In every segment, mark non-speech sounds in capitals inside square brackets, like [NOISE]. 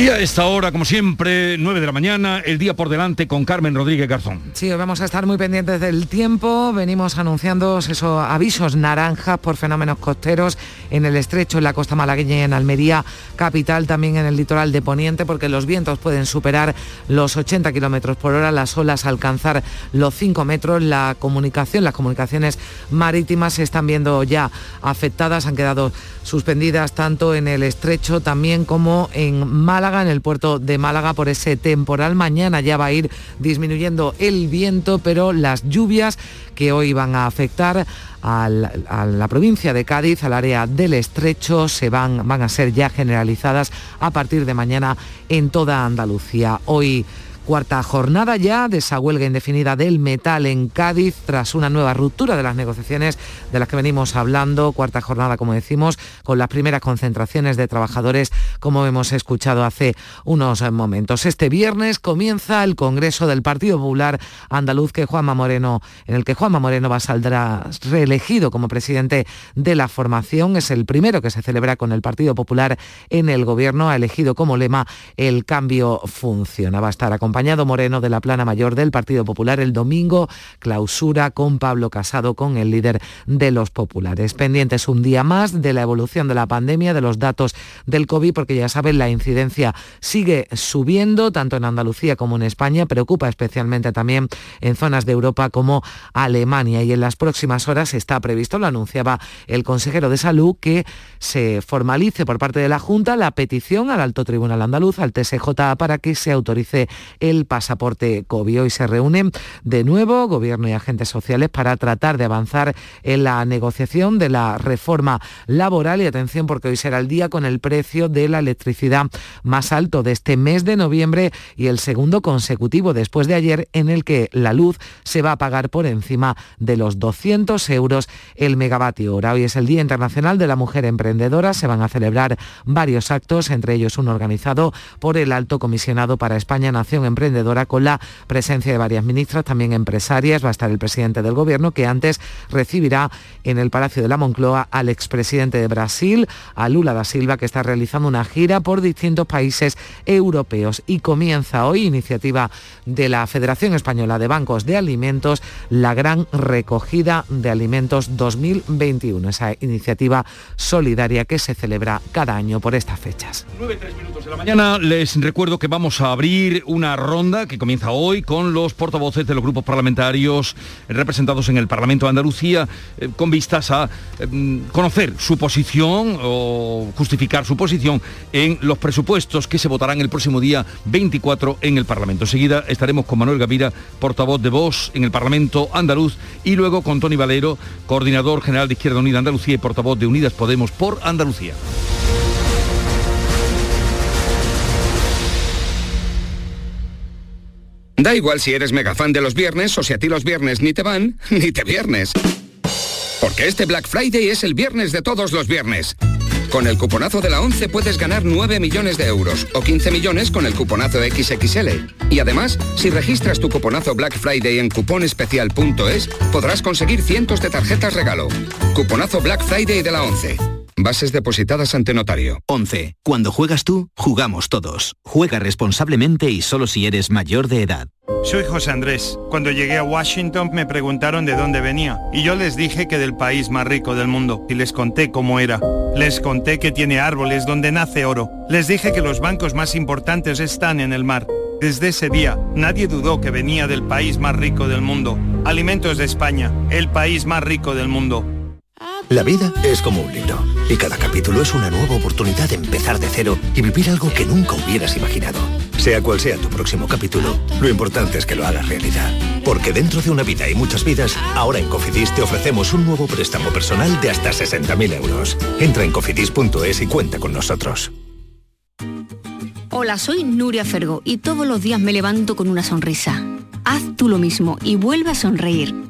Y a esta hora, como siempre, 9 de la mañana, el día por delante con Carmen Rodríguez Garzón. Sí, vamos a estar muy pendientes del tiempo. Venimos anunciando esos avisos naranjas por fenómenos costeros en el estrecho, en la costa malagueña y en Almería, capital, también en el litoral de Poniente, porque los vientos pueden superar los 80 kilómetros por hora, las olas alcanzar los 5 metros. La comunicación, las comunicaciones marítimas se están viendo ya afectadas, han quedado suspendidas tanto en el estrecho también como en Málaga en el puerto de Málaga, por ese temporal. Mañana ya va a ir disminuyendo el viento, pero las lluvias que hoy van a afectar a la, provincia de Cádiz, al área del estrecho, se van, van a ser ya generalizadas a partir de mañana en toda Andalucía. Hoy Cuarta jornada ya de esa huelga indefinida del metal en Cádiz tras una nueva ruptura de las negociaciones de las que venimos hablando. Cuarta jornada, como decimos, con las primeras concentraciones de trabajadores, como hemos escuchado hace unos momentos. Este viernes comienza el Congreso del Partido Popular Andaluz que Juanma Moreno, en el que Juanma Moreno va a saldrá reelegido como presidente de la formación. Es el primero que se celebra con el Partido Popular en el gobierno. Ha elegido como lema el cambio funciona. Va a estar acompañado acompañado Moreno de la plana mayor del Partido Popular el domingo, clausura con Pablo Casado, con el líder de los populares. Pendientes un día más de la evolución de la pandemia, de los datos del COVID, porque ya saben, la incidencia sigue subiendo, tanto en Andalucía como en España, preocupa especialmente también en zonas de Europa como Alemania. Y en las próximas horas está previsto, lo anunciaba el consejero de Salud, que se formalice por parte de la Junta la petición al Alto Tribunal Andaluz, al TSJ, para que se autorice el pasaporte COVID. Hoy se reúnen de nuevo gobierno y agentes sociales para tratar de avanzar en la negociación de la reforma laboral y atención porque hoy será el día con el precio de la electricidad más alto de este mes de noviembre y el segundo consecutivo después de ayer en el que la luz se va a pagar por encima de los 200 euros el megavatio hora. Hoy es el Día Internacional de la Mujer Emprendedora. Se van a celebrar varios actos, entre ellos uno organizado por el Alto Comisionado para España Nación emprendedora con la presencia de varias ministras, también empresarias. Va a estar el presidente del gobierno que antes recibirá en el Palacio de la Moncloa al expresidente de Brasil, a Lula da Silva, que está realizando una gira por distintos países europeos. Y comienza hoy, iniciativa de la Federación Española de Bancos de Alimentos, la gran recogida de alimentos 2021, esa iniciativa solidaria que se celebra cada año por estas fechas. 9, minutos de la mañana. Les recuerdo que vamos a abrir una ronda que comienza hoy con los portavoces de los grupos parlamentarios representados en el Parlamento de Andalucía eh, con vistas a eh, conocer su posición o justificar su posición en los presupuestos que se votarán el próximo día 24 en el Parlamento. Enseguida estaremos con Manuel Gavira, portavoz de Vox en el Parlamento andaluz y luego con Tony Valero, coordinador general de Izquierda Unida Andalucía y portavoz de Unidas Podemos por Andalucía. Da igual si eres mega fan de los viernes o si a ti los viernes ni te van, [LAUGHS] ni te viernes. Porque este Black Friday es el viernes de todos los viernes. Con el cuponazo de la 11 puedes ganar 9 millones de euros o 15 millones con el cuponazo XXL. Y además, si registras tu cuponazo Black Friday en cuponespecial.es, podrás conseguir cientos de tarjetas regalo. Cuponazo Black Friday de la 11. Bases depositadas ante notario. 11. Cuando juegas tú, jugamos todos. Juega responsablemente y solo si eres mayor de edad. Soy José Andrés. Cuando llegué a Washington me preguntaron de dónde venía y yo les dije que del país más rico del mundo y les conté cómo era. Les conté que tiene árboles donde nace oro. Les dije que los bancos más importantes están en el mar. Desde ese día, nadie dudó que venía del país más rico del mundo. Alimentos de España, el país más rico del mundo. La vida es como un libro y cada capítulo es una nueva oportunidad de empezar de cero y vivir algo que nunca hubieras imaginado. Sea cual sea tu próximo capítulo, lo importante es que lo hagas realidad. Porque dentro de una vida y muchas vidas, ahora en Cofidis te ofrecemos un nuevo préstamo personal de hasta 60.000 euros. Entra en cofidis.es y cuenta con nosotros. Hola, soy Nuria Fergo y todos los días me levanto con una sonrisa. Haz tú lo mismo y vuelve a sonreír.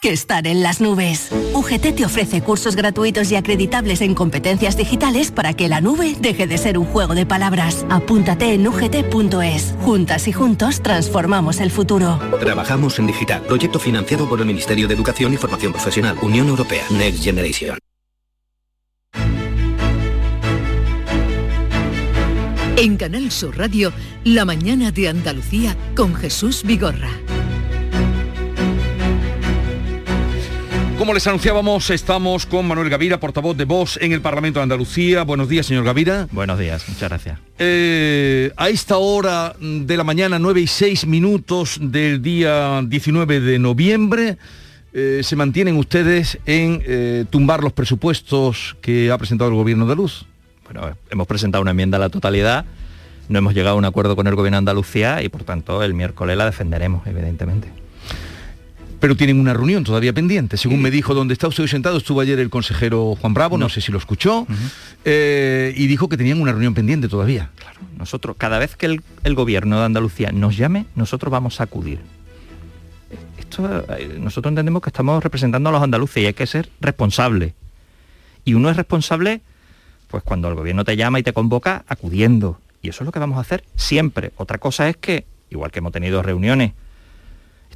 que estar en las nubes. UGT te ofrece cursos gratuitos y acreditables en competencias digitales para que la nube deje de ser un juego de palabras. Apúntate en ugt.es. Juntas y juntos transformamos el futuro. Trabajamos en digital. Proyecto financiado por el Ministerio de Educación y Formación Profesional. Unión Europea. Next Generation. En Canal Sur Radio, La mañana de Andalucía con Jesús Vigorra. Como les anunciábamos, estamos con Manuel Gavira, portavoz de Voz en el Parlamento de Andalucía. Buenos días, señor Gavira. Buenos días, muchas gracias. Eh, a esta hora de la mañana, 9 y 6 minutos del día 19 de noviembre, eh, se mantienen ustedes en eh, tumbar los presupuestos que ha presentado el gobierno de Luz. Bueno, hemos presentado una enmienda a la totalidad, no hemos llegado a un acuerdo con el gobierno de Andalucía y por tanto el miércoles la defenderemos, evidentemente pero tienen una reunión todavía pendiente. Según me dijo, donde está usted hoy sentado, estuvo ayer el consejero Juan Bravo, no, sé si lo escuchó, eh, y dijo que tenían una reunión pendiente todavía. Claro, nosotros, cada vez que el, gobierno de Andalucía nos llame, nosotros vamos a acudir. Esto, eh, nosotros entendemos que estamos representando a los andaluces y hay que ser responsable. Y uno es responsable, pues cuando el gobierno te llama y te convoca, acudiendo. Y eso es lo que vamos a hacer siempre. Otra cosa es que, igual que hemos tenido reuniones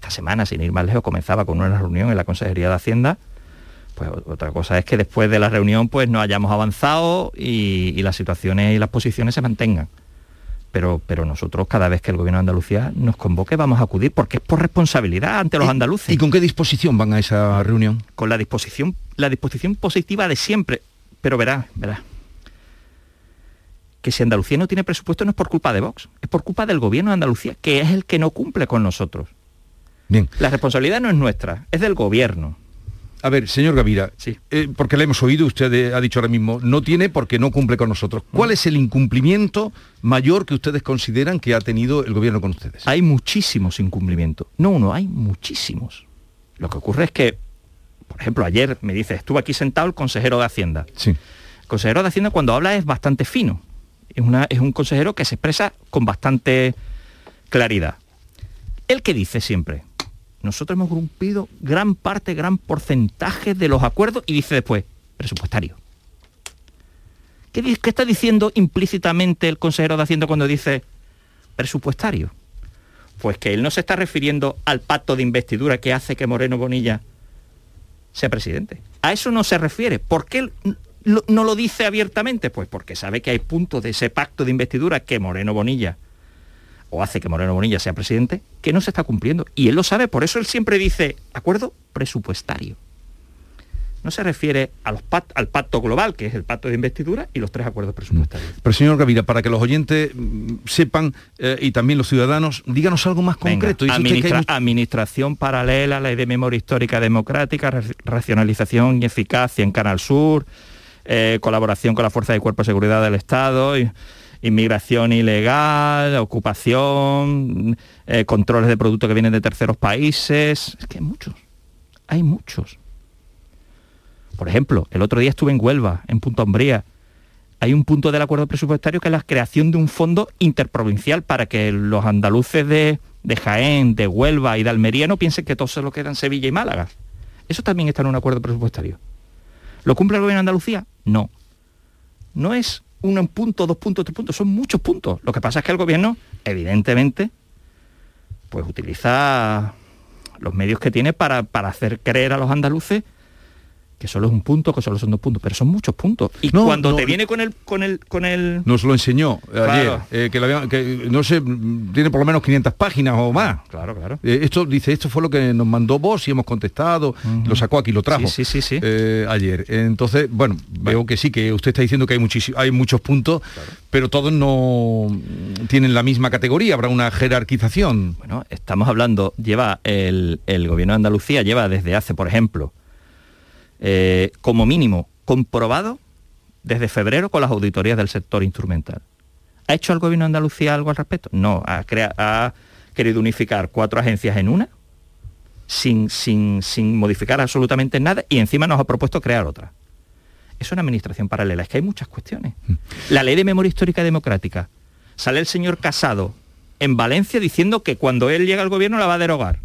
esta semana, sin ir más lejos, comenzaba con una reunión en la Consejería de Hacienda. Pues otra cosa es que después de la reunión pues no hayamos avanzado y, las situaciones y las posiciones se mantengan. Pero, pero, nosotros cada vez que el gobierno de Andalucía nos convoque vamos a acudir porque es por responsabilidad ante los andaluces. ¿Y con qué disposición van a esa reunión? Con la disposición, la disposición positiva de siempre. Pero verá, verá. Que si Andalucía no tiene presupuesto no es por culpa de Vox, es por culpa del gobierno de Andalucía, que es el que no cumple con nosotros. La responsabilidad no es nuestra, es del gobierno. A ver, señor Gavira, sí. Eh, porque le hemos oído, usted ha dicho ahora mismo, no tiene porque no cumple con nosotros. ¿Cuál es el incumplimiento mayor que ustedes consideran que ha tenido el gobierno con ustedes? Hay muchísimos incumplimientos. No uno, hay muchísimos. Lo que ocurre es que, por ejemplo, ayer me dice, estuvo aquí sentado el consejero de Hacienda. Sí. El consejero de Hacienda cuando habla es bastante fino. Es, una, es un consejero que se expresa con bastante claridad. El que dice siempre, nosotros hemos cumplido gran parte, gran porcentaje de los acuerdos y dice después, presupuestario. ¿Qué, está diciendo implícitamente el consejero de Hacienda cuando dice presupuestario? Pues que él no se está refiriendo al pacto de investidura que hace que Moreno Bonilla sea presidente. A eso no se refiere. ¿Por qué no lo dice abiertamente? Pues porque sabe que hay puntos de ese pacto de investidura que Moreno Bonilla o hace que Moreno Bonilla sea presidente, que no se está cumpliendo. Y él lo sabe, por eso él siempre dice, acuerdo presupuestario. No se refiere al pacto global, que es el pacto de investidura, y los tres acuerdos presupuestarios. Mm. Pero señor Gavira, para que los oyentes mm, sepan, eh, y también los ciudadanos, díganos algo más concreto. Administración paralela, ley de memoria histórica democrática, racionalización y eficacia en Canal Sur, eh, colaboración con la Fuerza de Cuerpo de Seguridad del Estado. Y, inmigración ilegal, ocupación, eh, controles de productos que vienen de terceros países. Es que hay muchos, hay muchos. Por ejemplo, el otro día estuve en Huelva, en Punta Umbría. Hay un punto del acuerdo presupuestario que es la creación de un fondo interprovincial para que los andaluces de, de Jaén, de Huelva y de Almería no piensen que todo se lo quedan Sevilla y Málaga. Eso también está en un acuerdo presupuestario. ¿Lo cumple el gobierno de Andalucía? No. No es un punto, dos puntos, tres puntos, son muchos puntos. Lo que pasa es que el gobierno, evidentemente, pues utiliza los medios que tiene para, para hacer creer a los andaluces que solo es un punto, que solo son dos puntos, pero son muchos puntos. Y cuando te viene con el, con el, con el. Nos lo enseñó ayer, eh, que, no sé, tiene por lo menos 500 páginas o más. Claro, claro. Eh, esto dice, esto fue lo que nos mandó vos y hemos contestado, lo sacó aquí, lo trajo. Sí, sí, sí. Eh, ayer. Entonces, bueno, veo que sí, que usted está diciendo que hay muchísimos, hay muchos puntos, pero todos no tienen la misma categoría, habrá una jerarquización. Bueno, estamos hablando, lleva el, el gobierno de Andalucía, lleva desde hace, por ejemplo, eh, como mínimo comprobado desde febrero con las auditorías del sector instrumental. ¿Ha hecho el gobierno de Andalucía algo al respecto? No, ha, ha querido unificar cuatro agencias en una, sin, sin, sin, modificar absolutamente nada, y encima nos ha propuesto crear otra. es una administración paralela, es que hay muchas cuestiones. Mm. La ley de memoria histórica democrática, sale el señor Casado en Valencia diciendo que cuando él llega al gobierno la va a derogar.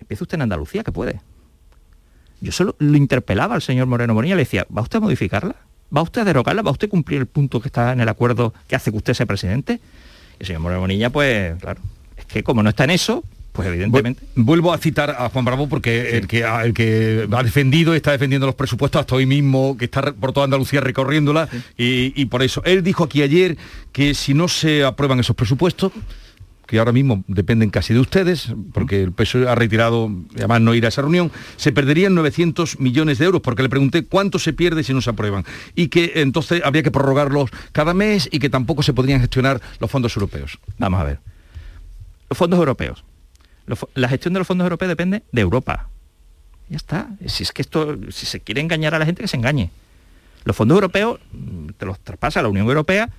Empieza usted en Andalucía, que puede. Yo solo lo interpelaba al señor Moreno Bonilla, le decía, ¿va usted a modificarla? ¿Va usted a derogarla? ¿Va usted a cumplir el punto que está en el acuerdo que hace que usted sea presidente? Y el señor Moreno Bonilla, pues, claro, es que como no está en eso, pues evidentemente. Vuelvo a citar a Juan Bravo porque el, que, el que ha defendido, está defendiendo los presupuestos hasta hoy mismo, que está por toda Andalucía recorriéndola, y, por eso. Él dijo aquí ayer que si no se aprueban esos presupuestos, que ahora mismo dependen casi de ustedes, porque el PSOE ha retirado, además no ir a esa reunión, se perderían 900 millones de euros, porque le pregunté cuánto se pierde si no se aprueban, y que entonces habría que prorrogarlos cada mes y que tampoco se podrían gestionar los fondos europeos. Vamos a ver. Los fondos europeos la gestión de los fondos europeos depende de Europa. Ya está. Si es que esto, si se quiere engañar a la gente, que se engañe. Los fondos europeos mm, te los traspasa la Unión Europea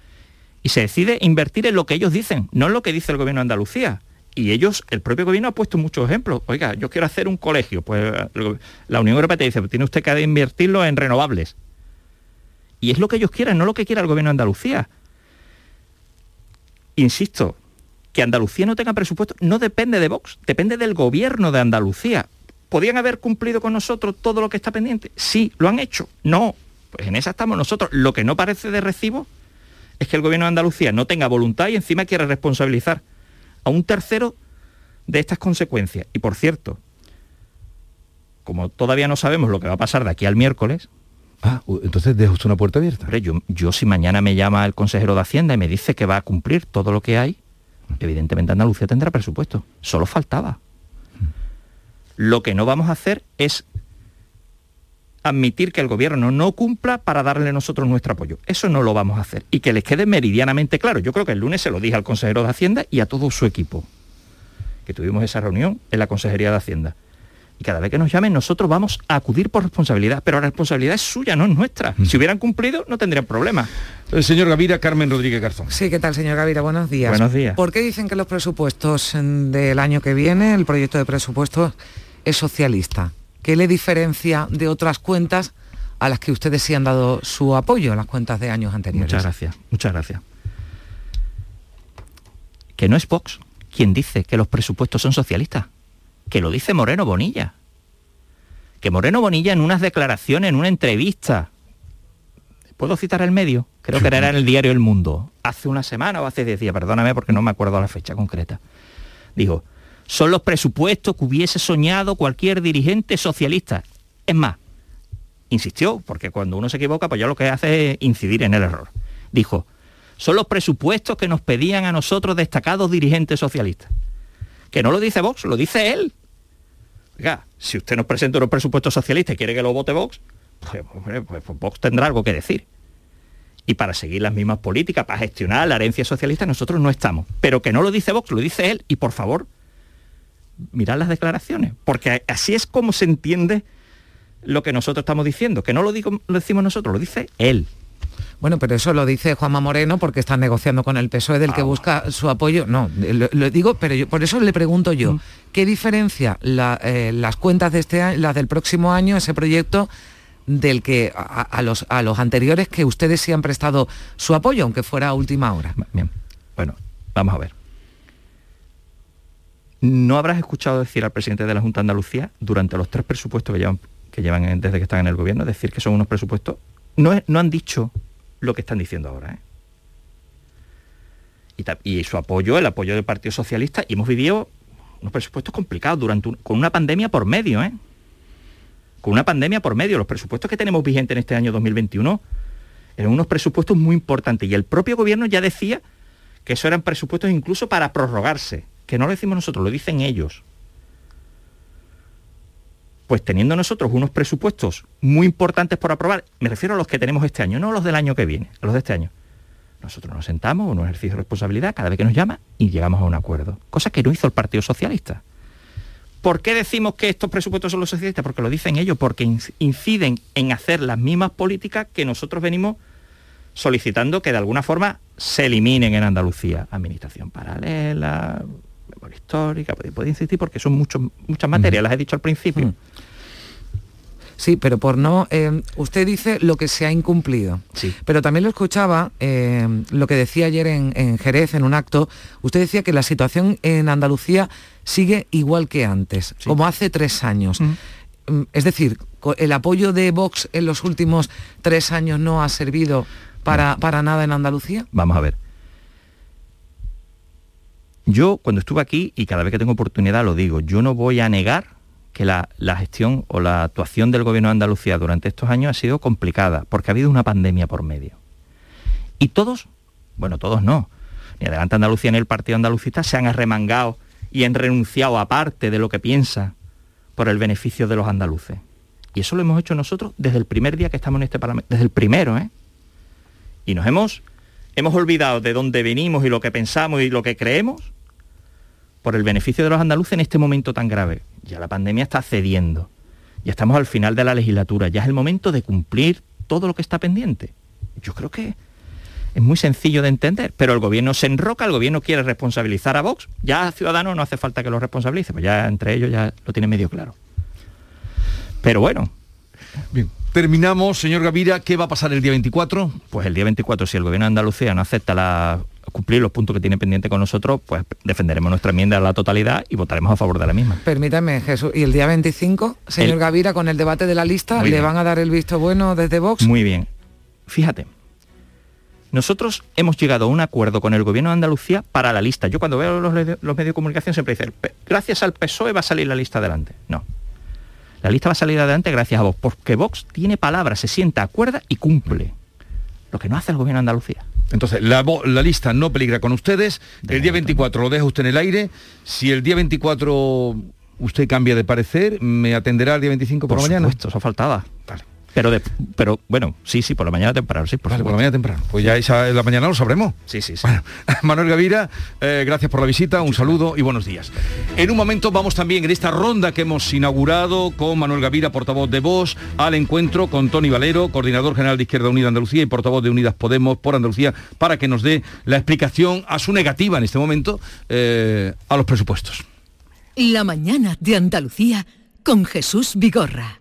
y se decide invertir en lo que ellos dicen, no en lo que dice el gobierno de Andalucía. Y ellos, el propio gobierno ha puesto muchos ejemplos. Oiga, yo quiero hacer un colegio. Pues la Unión Europea te dice, tiene usted que invertirlo en renovables. Y es lo que ellos quieren, no lo que quiera el gobierno de Andalucía. Insisto, que Andalucía no tenga presupuesto no depende de Vox, depende del gobierno de Andalucía. ¿Podían haber cumplido con nosotros todo lo que está pendiente? Sí, lo han hecho. No, pues en esa estamos nosotros. Lo que no parece de recibo es que el gobierno de Andalucía no tenga voluntad y encima quiere responsabilizar a un tercero de estas consecuencias. Y por cierto, como todavía no sabemos lo que va a pasar de aquí al miércoles, Ah, entonces deja usted una puerta abierta. yo, yo si mañana me llama el consejero de Hacienda y me dice que va a cumplir todo lo que hay, Evidentemente Andalucía tendrá presupuesto, solo faltaba. Lo que no vamos a hacer es admitir que el gobierno no cumpla para darle nosotros nuestro apoyo. Eso no lo vamos a hacer. Y que les quede meridianamente claro. Yo creo que el lunes se lo dije al consejero de Hacienda y a todo su equipo, que tuvimos esa reunión en la Consejería de Hacienda. Y cada vez que nos llamen, nosotros vamos a acudir por responsabilidad, pero la responsabilidad es suya, no es nuestra. Si hubieran cumplido, no tendrían problema. El señor Gavira, Carmen Rodríguez Garzón. Sí, ¿qué tal, señor Gavira? Buenos días. Buenos días. ¿Por qué dicen que los presupuestos del año que viene, el proyecto de presupuestos, es socialista? ¿Qué le diferencia de otras cuentas a las que ustedes sí han dado su apoyo, las cuentas de años anteriores? Muchas gracias, muchas gracias. Que no es Vox quien dice que los presupuestos son socialistas que lo dice Moreno Bonilla. Que Moreno Bonilla en unas declaraciones, en una entrevista, ¿puedo citar el medio? Creo que era en el diario El Mundo, hace una semana o hace diez días, perdóname porque no me acuerdo la fecha concreta. Dijo, son los presupuestos que hubiese soñado cualquier dirigente socialista. Es más, insistió, porque cuando uno se equivoca, pues ya lo que hace es incidir en el error. Dijo, son los presupuestos que nos pedían a nosotros destacados dirigentes socialistas. Que no lo dice Vox, lo dice él si usted nos presenta unos presupuestos socialistas y quiere que lo vote Vox, pues, pues, pues, Vox tendrá algo que decir. Y para seguir las mismas políticas, para gestionar la herencia socialista, nosotros no estamos. Pero que no lo dice Vox, lo dice él. Y por favor, mirad las declaraciones, porque así es como se entiende lo que nosotros estamos diciendo, que no lo, digo, lo decimos nosotros, lo dice él. Bueno, pero eso lo dice Juanma Moreno porque está negociando con el PSOE del que ah. busca su apoyo. No, lo, digo, pero yo, por eso le pregunto yo, mm. ¿qué diferencia eh, las cuentas de este año, las del próximo año, ese proyecto, del que a, los, a los anteriores que ustedes sí han prestado su apoyo, aunque fuera a última hora? Bien, bueno, vamos a ver. ¿No habrás escuchado decir al presidente de la Junta de Andalucía durante los tres presupuestos que llevan, que llevan desde que están en el gobierno, decir que son unos presupuestos? No, no han dicho lo que están diciendo ahora. ¿eh? Y, su apoyo, el apoyo del Partido Socialista, y hemos vivido unos presupuestos complicados durante con una pandemia por medio, ¿eh? Con una pandemia por medio. Los presupuestos que tenemos vigentes en este año 2021 eran unos presupuestos muy importantes. Y el propio gobierno ya decía que eso eran presupuestos incluso para prorrogarse. Que no lo decimos nosotros, lo dicen ellos. Pues teniendo nosotros unos presupuestos muy importantes por aprobar, me refiero a los que tenemos este año, no los del año que viene, a los de este año. Nosotros nos sentamos, uno ejercicio de responsabilidad cada vez que nos llama y llegamos a un acuerdo, cosa que no hizo el Partido Socialista. ¿Por qué decimos que estos presupuestos son los socialistas? Porque lo dicen ellos, porque inciden en hacer las mismas políticas que nosotros venimos solicitando que de alguna forma se eliminen en Andalucía. Administración paralela, memoria histórica, puede, insistir porque son muchas materias, las he dicho al principio. Sí, pero por no... eh, usted dice lo que se ha incumplido. Sí. Pero también lo escuchaba, eh, lo que decía ayer en, en Jerez, en un acto, usted decía que la situación en Andalucía sigue igual que antes, como hace tres años. Mm, Es decir, el apoyo de Vox en los últimos tres años no ha servido para, para nada en Andalucía. Vamos a ver. Yo cuando estuve aquí, y cada vez que tengo oportunidad lo digo, yo no voy a negar que la, la gestión o la actuación del gobierno de Andalucía durante estos años ha sido complicada, porque ha habido una pandemia por medio. Y todos, bueno, todos no, ni Adelante Andalucía ni el Partido Andalucista se han arremangado y han renunciado a parte de lo que piensa por el beneficio de los andaluces. Y eso lo hemos hecho nosotros desde el primer día que estamos en este Parlamento, desde el primero, ¿eh? Y nos hemos, hemos olvidado de dónde venimos y lo que pensamos y lo que creemos por el beneficio de los andaluces en este momento tan grave. Ya la pandemia está cediendo. Ya estamos al final de la legislatura. Ya es el momento de cumplir todo lo que está pendiente. Yo creo que es muy sencillo de entender, pero el gobierno se enroca, el gobierno quiere responsabilizar a Vox. Ya Ciudadanos no hace falta que lo responsabilice, pues ya entre ellos ya lo tiene medio claro. Pero bueno, Bien. Terminamos, señor Gavira, ¿qué va a pasar el día 24? pues el día 24, si el gobierno de Andalucía no acepta la- cumplir los puntos que tiene pendiente con nosotros, pues defenderemos nuestra enmienda a la totalidad y votaremos a favor de la misma. Permítame, Jesús. ¿Y el día 25, señor El- Gavira, con el debate de la lista, Muy le bien. van a dar el visto bueno desde Vox? Muy bien. Fíjate, nosotros hemos llegado a un acuerdo con el gobierno de Andalucía para la lista. Yo cuando veo los, los medios de comunicación siempre dicen, "Pe- gracias al PSOE va a salir la lista adelante. No. La lista va a salir adelante gracias a Vox, porque Vox tiene palabras, se sienta, acuerda y cumple. Lo que no hace el gobierno de Andalucía. Entonces, la, la lista no peligra con ustedes. El día 24 lo deja usted en el aire. Si el día 24 usted cambia de parecer, ¿me atenderá el día 25 por, Por la mañana? supuesto, eso faltaba. Vale. Pero, de- pero bueno, sí, sí, por la mañana temprano, sí, por Vale, por la mañana temprano. Pues ya esa en la mañana lo sabremos. Sí, sí, sí. Bueno, [LAUGHS] Manuel Gavira, eh, gracias por la visita, un saludo y buenos días. En un momento vamos también en esta ronda que hemos inaugurado con Manuel Gavira, portavoz de Vox, al encuentro con Tony Valero, coordinador general de Izquierda Unida Andalucía y portavoz de Unidas Podemos por Andalucía, para que nos dé la explicación a su negativa en este momento eh, a los presupuestos. La mañana de Andalucía con Jesús Vigorra.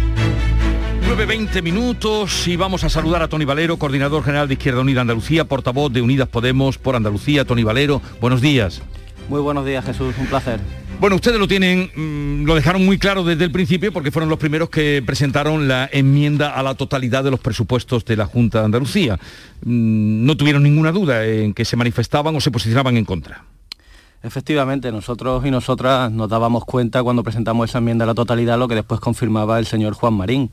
9.20 minutos y vamos a saludar a Tony Valero, coordinador general de Izquierda Unida Andalucía, portavoz de Unidas Podemos por Andalucía. Tony Valero, buenos días. Muy buenos días Jesús, un placer. Bueno, ustedes lo tienen, mm, lo dejaron muy claro desde el principio porque fueron los primeros que presentaron la enmienda a la totalidad de los presupuestos de la Junta de Andalucía. Mm, no tuvieron ninguna duda en que se manifestaban o se posicionaban en contra. Efectivamente, nosotros y nosotras nos dábamos cuenta cuando presentamos esa enmienda a la totalidad lo que después confirmaba el señor Juan Marín,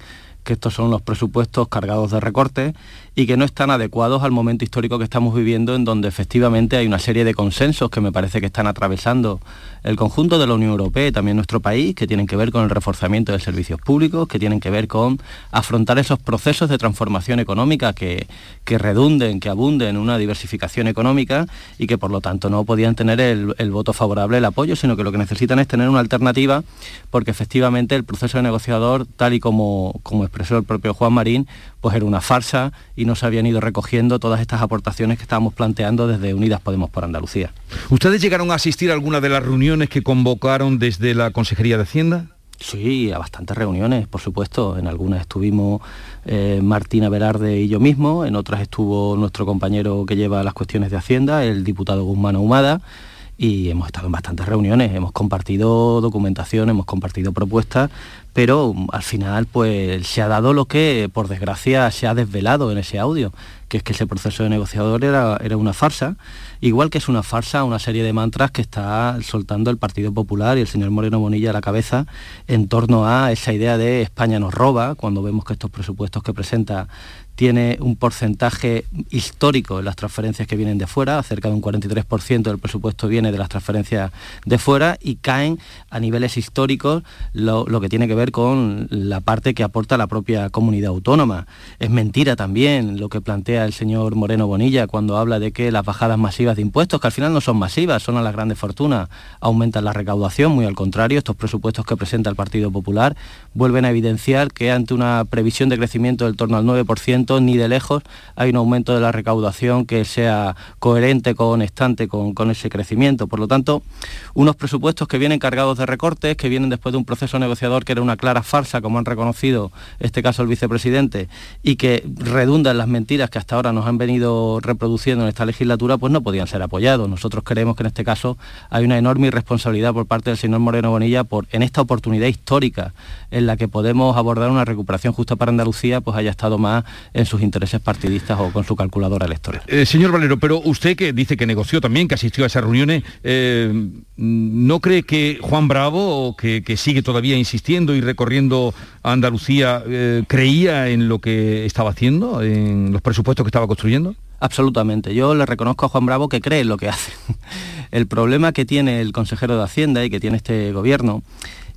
que estos son los presupuestos cargados de recortes y que no están adecuados al momento histórico que estamos viviendo en donde efectivamente hay una serie de consensos que me parece que están atravesando el conjunto de la Unión Europea y también nuestro país, que tienen que ver con el reforzamiento de servicios públicos, que tienen que ver con afrontar esos procesos de transformación económica que, que redunden, que abunden en una diversificación económica y que por lo tanto no podían tener el, el voto favorable, el apoyo, sino que lo que necesitan es tener una alternativa porque efectivamente el proceso de negociador, tal y como, como expresó el propio Juan Marín, pues era una farsa y no se habían ido recogiendo todas estas aportaciones que estábamos planteando desde Unidas Podemos por Andalucía. ¿Ustedes llegaron a asistir a alguna de las reuniones que convocaron desde la Consejería de Hacienda? Sí, a bastantes reuniones, por supuesto. En algunas estuvimos eh, Martina Velarde y yo mismo, en otras estuvo nuestro compañero que lleva las cuestiones de Hacienda, el diputado Guzmán Ahumada y hemos estado en bastantes reuniones, hemos compartido documentación, hemos compartido propuestas, pero mm, al final pues se ha dado lo que por desgracia se ha desvelado en ese audio, que es que ese proceso de negociador era, era una farsa, igual que es una farsa una serie de mantras que está soltando el Partido Popular y el señor Moreno Bonilla a la cabeza en torno a esa idea de España nos roba, cuando vemos que estos presupuestos que presenta tiene un porcentaje histórico en las transferencias que vienen de fuera, cerca de un 43% del presupuesto viene de las transferencias de fuera y caen a niveles históricos lo, lo, que tiene que ver con la parte que aporta la propia comunidad autónoma. Es mentira también lo que plantea el señor Moreno Bonilla cuando habla de que las bajadas masivas de impuestos, que al final no son masivas, son a las grandes fortunas, aumentan la recaudación, muy al contrario, estos presupuestos que presenta el Partido Popular vuelven a evidenciar que ante una previsión de crecimiento del torno al 9%, ni de lejos hay un aumento de la recaudación que sea coherente, constante con, con ese crecimiento. Por lo tanto, unos presupuestos que vienen cargados de recortes, que vienen después de un proceso negociador que era una clara farsa, como han reconocido este caso el vicepresidente, y que redunda en las mentiras que hasta ahora nos han venido reproduciendo en esta legislatura, pues no podían ser apoyados. Nosotros creemos que en este caso hay una enorme irresponsabilidad por parte del señor Moreno Bonilla por en esta oportunidad histórica en la que podemos abordar una recuperación justa para Andalucía, pues haya estado más en sus intereses partidistas o con su calculadora electoral. Eh, señor Valero, pero usted que dice que negoció también, que asistió a esas reuniones, eh, ¿no cree que Juan Bravo, que, que, sigue todavía insistiendo y recorriendo a Andalucía, eh, creía en lo que estaba haciendo, en los presupuestos que estaba construyendo? Absolutamente. Yo le reconozco a Juan Bravo que cree en lo que hace. [LAUGHS] El problema que tiene el consejero de Hacienda y que tiene este gobierno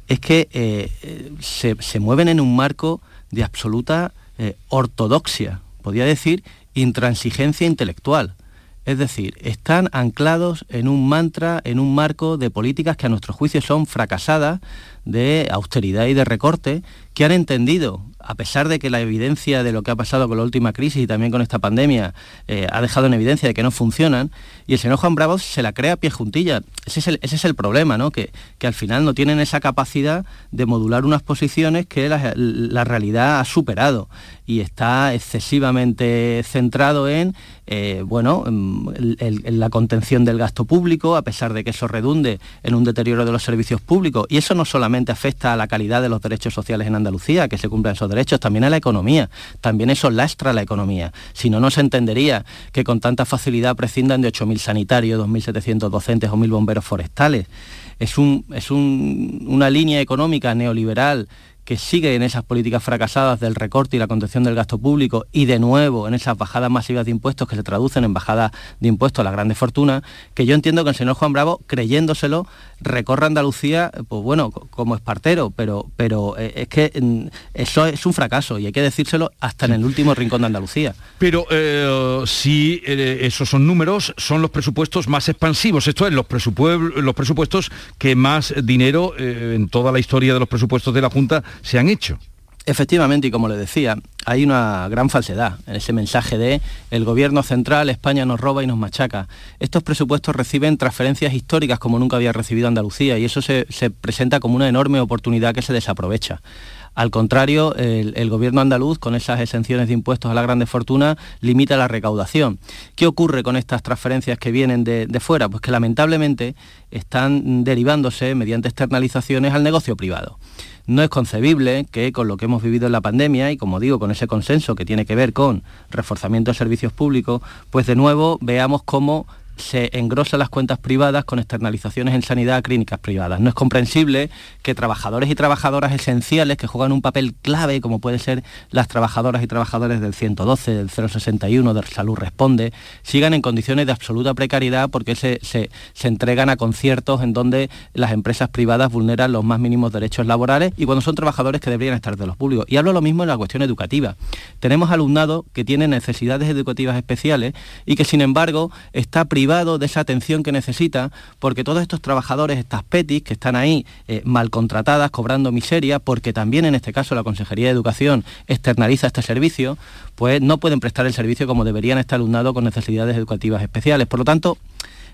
es que eh, se, se, mueven en un marco de absoluta eh, ortodoxia, podría decir intransigencia intelectual. Es decir, están anclados en un mantra, en un marco de políticas que a nuestro juicio son fracasadas, de austeridad y de recorte, que han entendido, a pesar de que la evidencia de lo que ha pasado con la última crisis y también con esta pandemia eh, ha dejado en evidencia de que no funcionan, y el señor Juan Bravo se la crea a pie juntilla. Ese es el, ese es el problema, ¿no? Que, que, al final no tienen esa capacidad de modular unas posiciones que la, realidad ha superado y está excesivamente centrado en, eh, bueno, en, en la contención del gasto público, a pesar de que eso redunde en un deterioro de los servicios públicos. Y eso no solamente afecta a la calidad de los derechos sociales en Andalucía, que se cumplan esos derechos, también a la economía. También eso lastra la economía. Si no, no se entendería que con tanta facilidad prescindan de 8.000 sanitarios, 2.700 docentes o 1.000 bomberos forestales. Es, un, es un, una línea económica neoliberal que sigue en esas políticas fracasadas del recorte y la contención del gasto público y de nuevo en esas bajadas masivas de impuestos que se traducen en bajadas de impuestos a las grandes fortunas, que yo entiendo que el señor Juan Bravo, creyéndoselo, recorre Andalucía, pues bueno, como espartero, pero, pero es que eso es un fracaso y hay que decírselo hasta en el último rincón de Andalucía. Pero eh, si eh, esos son números, son los presupuestos más expansivos, esto es, los, presupu los presupuestos que más dinero eh, en toda la historia de los presupuestos de la Junta se han hecho. Efectivamente, y como le decía, hay una gran falsedad en ese mensaje de el gobierno central, España nos roba y nos machaca. Estos presupuestos reciben transferencias históricas como nunca había recibido Andalucía y eso se, se presenta como una enorme oportunidad que se desaprovecha. Al contrario, el, gobierno andaluz, con esas exenciones de impuestos a la grande fortuna, limita la recaudación. ¿Qué ocurre con estas transferencias que vienen de, de fuera? Pues que lamentablemente están derivándose mediante externalizaciones al negocio privado. No es concebible que con lo que hemos vivido en la pandemia y como digo, con ese consenso que tiene que ver con reforzamiento de servicios públicos, pues de nuevo veamos cómo se engrosan las cuentas privadas con externalizaciones en sanidad a clínicas privadas. No es comprensible que trabajadores y trabajadoras esenciales que juegan un papel clave, como pueden ser las trabajadoras y trabajadores del 112, del 061, del Salud Responde, sigan en condiciones de absoluta precariedad porque se, se, entregan a conciertos en donde las empresas privadas vulneran los más mínimos derechos laborales y cuando son trabajadores que deberían estar de los públicos. Y hablo lo mismo en la cuestión educativa. Tenemos alumnado que tiene necesidades educativas especiales y que sin embargo está privado de esa atención que necesita, porque todos estos trabajadores, estas PETIs que están ahí eh, mal contratadas, cobrando miseria, porque también en este caso la Consejería de Educación externaliza este servicio, pues no pueden prestar el servicio como deberían este alumnado con necesidades educativas especiales. Por lo tanto,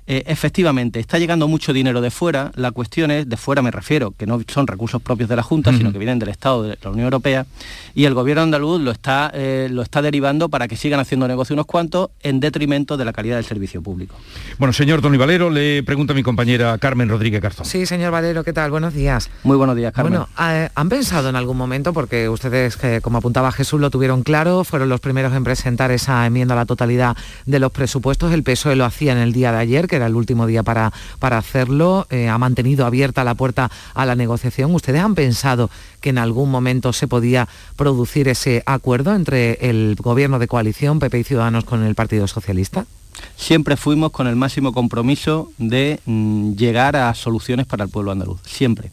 eh, efectivamente, está llegando mucho dinero de fuera, la cuestión es, de fuera me refiero, que no son recursos propios de la Junta, sino que vienen del Estado, de la Unión Europea, y el gobierno andaluz lo está, eh, lo está derivando para que sigan haciendo negocio unos cuantos en detrimento de la calidad del servicio público. Bueno, señor Tony Valero, le pregunta a mi compañera Carmen Rodríguez Garzón. Sí, señor Valero, ¿qué tal? Buenos días. Muy buenos días, Carmen. Bueno, eh, ¿han pensado en algún momento, porque ustedes, como apuntaba Jesús, lo tuvieron claro, fueron los primeros en presentar esa enmienda a la totalidad de los presupuestos, el PSOE lo hacía en el día de ayer, que era el último día para para, hacerlo, eh, ha mantenido abierta la puerta a la negociación. ¿Ustedes han pensado que en algún momento se podía producir ese acuerdo entre el gobierno de coalición, PP y Ciudadanos, con el Partido Socialista? Siempre fuimos con el máximo compromiso de mm, llegar a soluciones para el pueblo andaluz, siempre.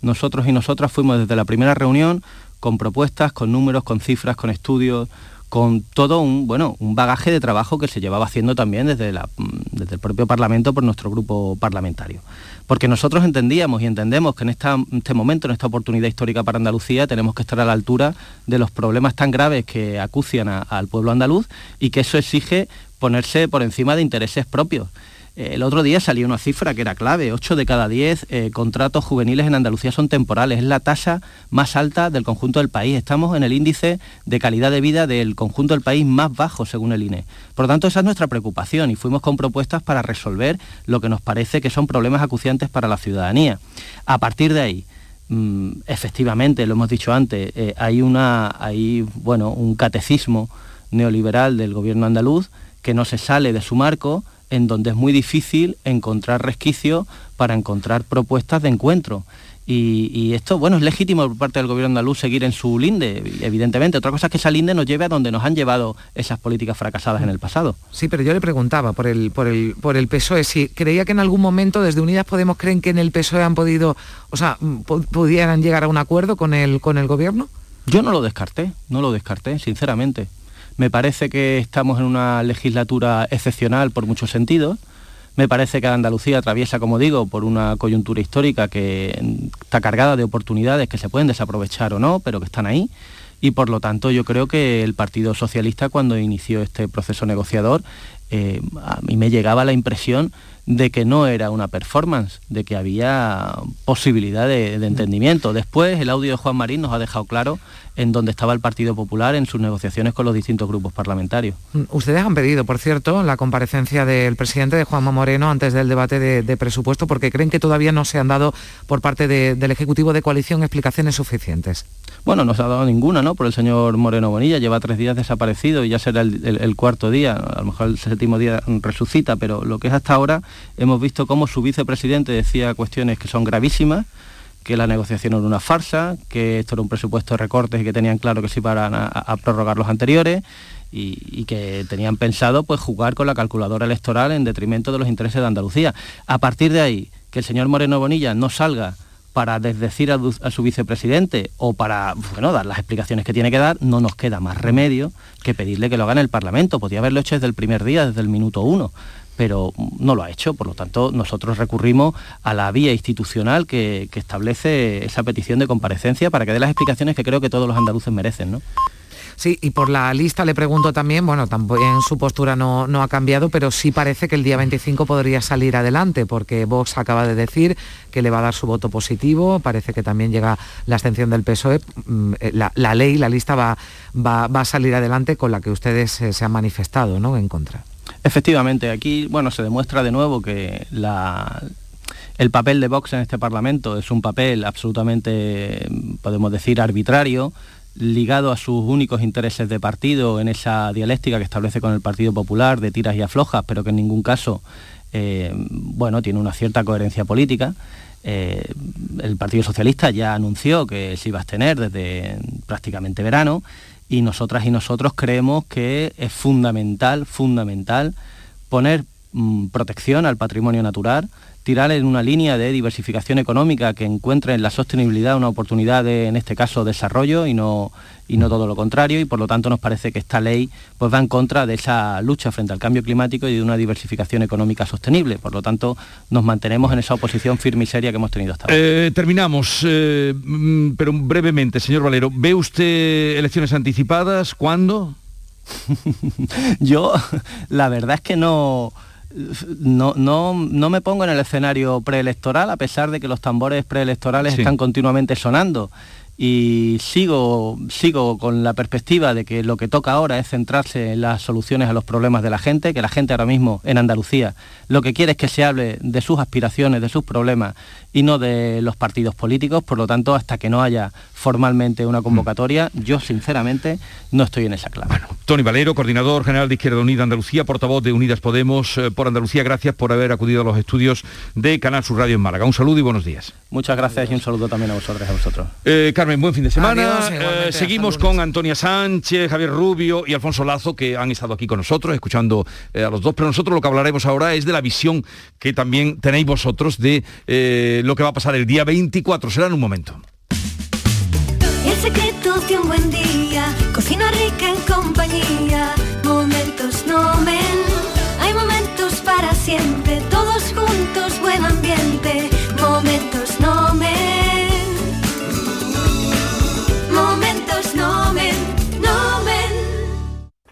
Nosotros y nosotras fuimos desde la primera reunión con propuestas, con números, con cifras, con estudios, con todo un, bueno, un bagaje de trabajo que se llevaba haciendo también desde, la, mm, desde el propio Parlamento por nuestro grupo parlamentario. Porque nosotros entendíamos y entendemos que en este momento, en esta oportunidad histórica para Andalucía, tenemos que estar a la altura de los problemas tan graves que acucian al pueblo andaluz y que eso exige ponerse por encima de intereses propios. El otro día salió una cifra que era clave, 8 de cada 10 eh, contratos juveniles en Andalucía son temporales, es la tasa más alta del conjunto del país, estamos en el índice de calidad de vida del conjunto del país más bajo según el INE. Por lo tanto, esa es nuestra preocupación y fuimos con propuestas para resolver lo que nos parece que son problemas acuciantes para la ciudadanía. A partir de ahí, mm, efectivamente, lo hemos dicho antes, eh, hay, una, hay bueno, un catecismo neoliberal del gobierno andaluz que no se sale de su marco, en donde es muy difícil encontrar resquicios para encontrar propuestas de encuentro. Y, esto, bueno, es legítimo por parte del gobierno andaluz seguir en su linde, evidentemente. Otra cosa es que esa linde nos lleve a donde nos han llevado esas políticas fracasadas en el pasado. Sí, pero yo le preguntaba por el, por el, por el PSOE, si creía que en algún momento desde Unidas Podemos creen que en el PSOE han podido, o sea, pudieran llegar a un acuerdo con el, con el gobierno. Yo no lo descarté, no lo descarté, sinceramente. Me parece que estamos en una legislatura excepcional por muchos sentidos. Me parece que Andalucía atraviesa, como digo, por una coyuntura histórica que está cargada de oportunidades que se pueden desaprovechar o no, pero que están ahí. Y por lo tanto yo creo que el Partido Socialista cuando inició este proceso negociador, eh, a mí me llegaba la impresión de que no era una performance, de que había posibilidad de, entendimiento. Después el audio de Juan Marín nos ha dejado claro en dónde estaba el Partido Popular en sus negociaciones con los distintos grupos parlamentarios. Mm, ustedes han pedido, por cierto, la comparecencia del presidente de Juanma Moreno antes del debate de, presupuesto porque creen que todavía no se han dado por parte del Ejecutivo de Coalición explicaciones suficientes. Bueno, no se ha dado ninguna, ¿no? Por el señor Moreno Bonilla, lleva tres días desaparecido y ya será el cuarto día, a lo mejor el séptimo día resucita, pero lo que es hasta ahora hemos visto cómo su vicepresidente decía cuestiones que son gravísimas, que la negociación era una farsa, que esto era un presupuesto de recortes y que tenían claro que se iban a, prorrogar los anteriores y, que tenían pensado pues jugar con la calculadora electoral en detrimento de los intereses de Andalucía. A partir de ahí, que el señor Moreno Bonilla no salga para desdecir a, su vicepresidente o para bueno, dar las explicaciones que tiene que dar, no nos queda más remedio que pedirle que lo haga en el Parlamento. Podía haberlo hecho desde el primer día, desde el minuto uno pero no lo ha hecho. Por lo tanto, nosotros recurrimos a la vía institucional que, establece esa petición de comparecencia para que dé las explicaciones que creo que todos los andaluces merecen. ¿no? Sí, y por la lista le pregunto también, bueno, también su postura no, no, ha cambiado, pero sí parece que el día 25 podría salir adelante, porque Vox acaba de decir que le va a dar su voto positivo, parece que también llega la abstención del PSOE, mm, eh, la, ley, la lista va, va, a salir adelante con la que ustedes eh, se han manifestado, ¿no?, en contra. Efectivamente, aquí, bueno, se demuestra de nuevo que la, el papel de Vox en este Parlamento es un papel absolutamente, podemos decir, arbitrario, ligado a sus únicos intereses de partido en esa dialéctica que establece con el Partido Popular de tiras y aflojas, pero que en ningún caso eh, bueno, tiene una cierta coherencia política. Eh, el Partido Socialista ya anunció que se iba a tener desde prácticamente verano y nosotras y nosotros creemos que es fundamental, fundamental poner mm, protección al patrimonio natural, tirar en una línea de diversificación económica que encuentre en la sostenibilidad una oportunidad de, en este caso, desarrollo y no, y no todo lo contrario, y por lo tanto nos parece que esta ley pues, va en contra de esa lucha frente al cambio climático y de una diversificación económica sostenible. Por lo tanto, nos mantenemos en esa oposición firme y seria que hemos tenido hasta ahora. Eh, terminamos, eh, mm, pero brevemente, señor Valero, ¿ve usted elecciones anticipadas? ¿Cuándo? [LAUGHS] Yo, la verdad es que no no, no, no, me pongo en el escenario preelectoral, a pesar de que los tambores preelectorales están continuamente sonando. Y sigo, sigo con la perspectiva de que lo que toca ahora es centrarse en las soluciones a los problemas de la gente, que la gente ahora mismo en Andalucía lo que quiere es que se hable de sus aspiraciones, de sus problemas y no de los partidos políticos, por lo tanto, hasta que no haya formalmente una convocatoria, mm. yo sinceramente no estoy en esa clave. Bueno, Tony Valero, coordinador general de Izquierda Unida Andalucía, portavoz de Unidas Podemos eh, por Andalucía, gracias por haber acudido a los estudios de Canal Sur Radio en Málaga. Un saludo y buenos días. Muchas gracias y un saludo también a vosotros a vosotros. Eh, Carmen, buen fin de semana. Eh, seguimos con Antonia Sánchez, Javier Rubio y Alfonso Lazo, que han estado aquí con nosotros, escuchando a los dos, pero nosotros lo que hablaremos ahora es de la visión que también tenéis vosotros de lo que va a pasar el día 24. Será en un momento.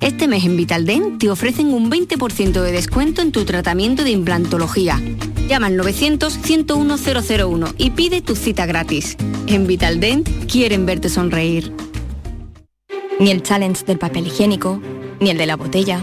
Este mes en Vitaldent te ofrecen un 20% de descuento en tu tratamiento de implantología. Llama al 900-101-001 y pide tu cita gratis. En Vitaldent quieren verte sonreír. Ni el challenge del papel higiénico, ni el de la botella.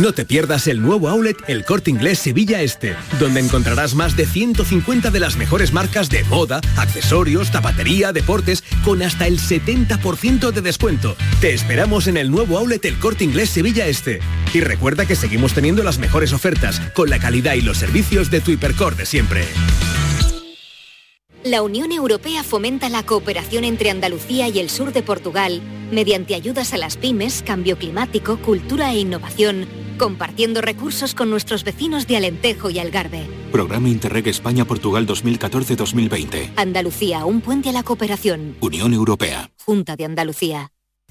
No te pierdas el nuevo outlet El Corte Inglés Sevilla Este, donde encontrarás más de 150 de las mejores marcas de moda, accesorios, zapatería, deportes, con hasta el 70% de descuento. Te esperamos en el nuevo outlet El Corte Inglés Sevilla Este. Y recuerda que seguimos teniendo las mejores ofertas, con la calidad y los servicios de tu hipercore de siempre. La Unión Europea fomenta la cooperación entre Andalucía y el sur de Portugal mediante ayudas a las pymes, cambio climático, cultura e innovación, compartiendo recursos con nuestros vecinos de Alentejo y Algarve. Programa Interreg España-Portugal 2014-2020. Andalucía, un puente a la cooperación. Unión Europea. Junta de Andalucía.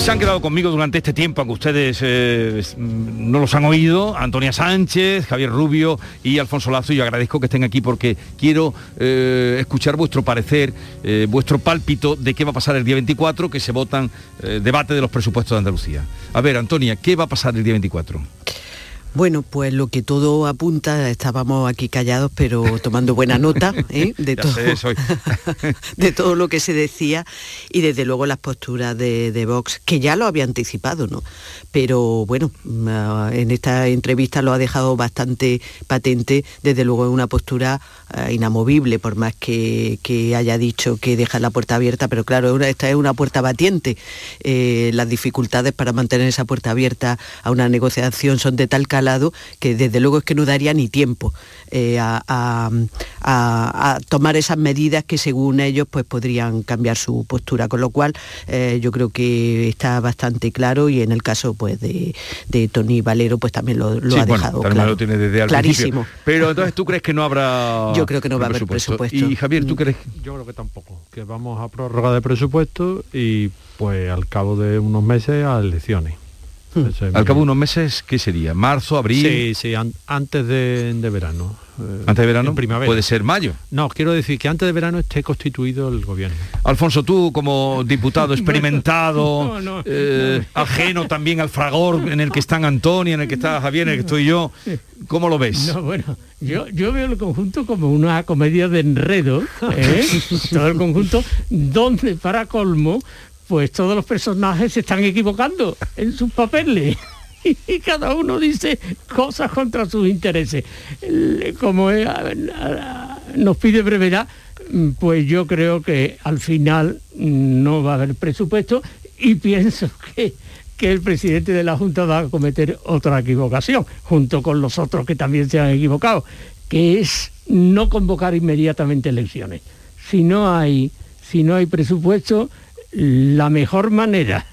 Se han quedado conmigo durante este tiempo, aunque ustedes eh, no los han oído, Antonia Sánchez, Javier Rubio y Alfonso Lazo, y yo agradezco que estén aquí porque quiero eh, escuchar vuestro parecer, eh, vuestro pálpito de qué va a pasar el día 24, que se votan debate de los presupuestos de Andalucía. A ver, Antonia, ¿qué va a pasar el día 24? Bueno, pues lo que todo apunta, estábamos aquí callados, pero tomando buena nota [LAUGHS] ¿eh? de, todo, [LAUGHS] de todo lo que se decía y desde luego las posturas de, de, Vox, que ya lo había anticipado, ¿no? Pero bueno, mm, en esta entrevista lo ha dejado bastante patente, desde luego es una postura uh, inamovible, por más que, que, haya dicho que deja la puerta abierta, pero claro, una, esta es una puerta batiente. Eh, las dificultades para mantener esa puerta abierta a una negociación son de tal calado que desde luego es que no daría ni tiempo eh, a, a, a, a, tomar esas medidas que según ellos pues podrían cambiar su postura, con lo cual eh, yo creo que está bastante claro y en el caso pues de, de Tony Valero pues también lo, lo sí, ha bueno, dejado claro. lo tiene desde al clarísimo. Principio. Pero entonces tú crees que no habrá Yo creo que no va a haber presupuesto. Y Javier, ¿tú crees? Yo creo que tampoco, que vamos a prórroga de presupuesto y pues al cabo de unos meses a elecciones. Hmm. Al cabo de unos meses, ¿qué sería? ¿Marzo, abril? Sí, sí, an antes de, de verano. Eh, ¿Antes de verano? En primavera. ¿Puede ser mayo? No, quiero decir que antes de verano esté constituido el gobierno. Alfonso, tú como diputado [LAUGHS] experimentado, no, no, eh, no. ajeno también al fragor en el que están Antonio, en el que está Javier, en el que estoy yo, ¿cómo lo ves? No, bueno, yo, yo veo el conjunto como una comedia de enredo, ¿eh? [LAUGHS] todo el conjunto, donde para colmo pues todos los personajes se están equivocando en sus papeles [LAUGHS] y cada uno dice cosas contra sus intereses. Como nos pide brevedad, pues yo creo que al final no va a haber presupuesto y [LAUGHS] pienso que, que el presidente de la Junta va a cometer otra equivocación, junto con los otros que también se han equivocado, que es no convocar inmediatamente elecciones. Si no hay, si no hay presupuesto, la mejor manera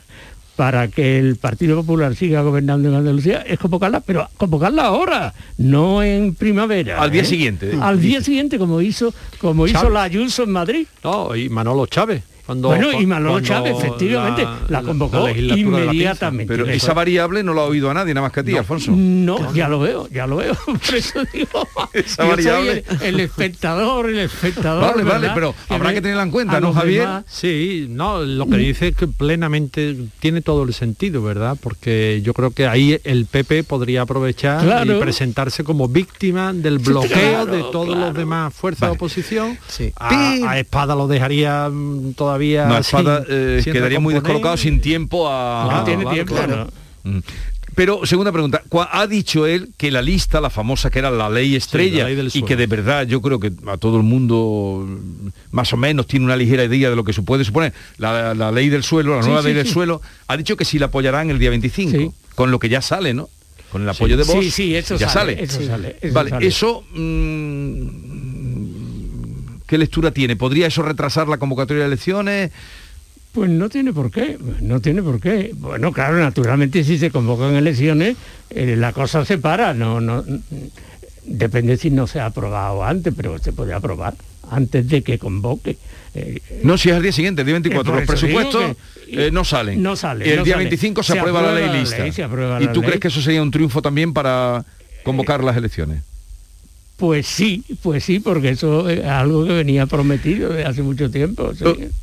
para que el Partido Popular siga gobernando en Andalucía es convocarla, pero convocarla ahora, no en primavera. Al día ¿eh? siguiente. Al día siguiente, como hizo, como hizo la Ayuso en Madrid. No, y Manolo Chávez. Cuando, bueno, y Manolo Chávez, efectivamente, la, la convocó la inmediatamente. Pero esa variable no la ha oído a nadie, nada más que a ti, no, Alfonso. No, ya lo veo, ya lo veo. [LAUGHS] Por eso digo, [LAUGHS] esa variable. El, el, espectador, el espectador. Vale, ¿verdad? vale, pero habrá que tenerla en cuenta, ¿no, Javier? Demás, sí, no, lo que dice es que plenamente tiene todo el sentido, ¿verdad? Porque yo creo que ahí el PP podría aprovechar claro. y presentarse como víctima del bloqueo claro, de todas claro. las demás fuerzas vale. de oposición. Sí. A, a, Espada lo dejaría todavía no, Espada eh, quedaría muy descolocado sin tiempo a... No tiene tiempo, claro. Mm. Pero, segunda pregunta, ha dicho él que la lista, la famosa que era la ley estrella, sí, la ley y que de verdad yo creo que a todo el mundo más o menos tiene una ligera idea de lo que se puede suponer, la, la ley del suelo, la sí, nueva sí, ley del suelo, ha dicho que sí la apoyarán el día 25, con lo que ya sale, ¿no? Con el apoyo de Vox, sí, sí, eso ya sale, sale. Eso sale eso vale, sale. eso... Mmm, ¿Qué lectura tiene? ¿Podría eso retrasar la convocatoria de elecciones? Pues no tiene por qué, no tiene por qué. Bueno, claro, naturalmente si se convocan elecciones, eh, la cosa se para, no, no, depende si no se ha aprobado antes, pero se puede aprobar antes de que convoque. Eh, no, si es al día siguiente, el día 24, los presupuestos que, eh, no salen. No salen. El no día sale. 25 se, se aprueba, aprueba, la ley la lista. Ley, ¿Y tú ley. crees que eso sería un triunfo también para convocar las elecciones? Pues sí, pues sí, porque eso es algo que venía prometido desde hace mucho tiempo.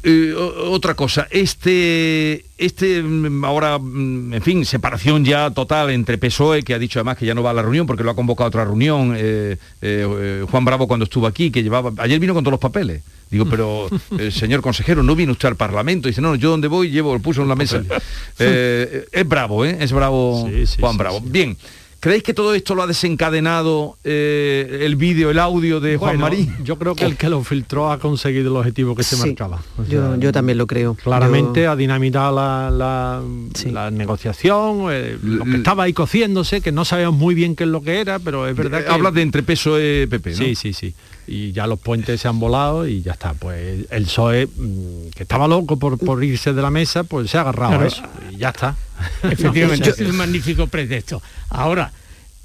Eh, otra cosa, este, este mm, ahora, mm, en fin, separación ya total entre PSOE, que ha dicho además que ya no va a la reunión porque lo ha convocado a otra reunión, eh, eh, Juan Bravo cuando estuvo aquí, que llevaba, ayer vino con todos los papeles. Digo, pero [LAUGHS] señor consejero, ¿no viene usted al Parlamento? dice, no, yo donde voy llevo, lo puso en la mesa. es bravo, ¿eh? Es bravo Juan Bravo. Bien. ¿Creéis que todo esto lo ha desencadenado eh, el vídeo, el audio de Juan Marín? Yo creo que el que lo filtró ha conseguido el objetivo que se marcaba. yo, también lo creo. Claramente ha dinamitado la, negociación, eh, lo que estaba ahí cociéndose, que no sabíamos muy bien qué es lo que era, pero es verdad que... Hablas de entre peso y PP, ¿no? Sí, sí, sí y ya los puentes se han volado y ya está. Pues el PSOE, mm, que estaba loco por, irse de la mesa, pues se ha agarrado a eso y ya está. [LAUGHS] Efectivamente, [LAUGHS] es un magnífico pretexto. Ahora,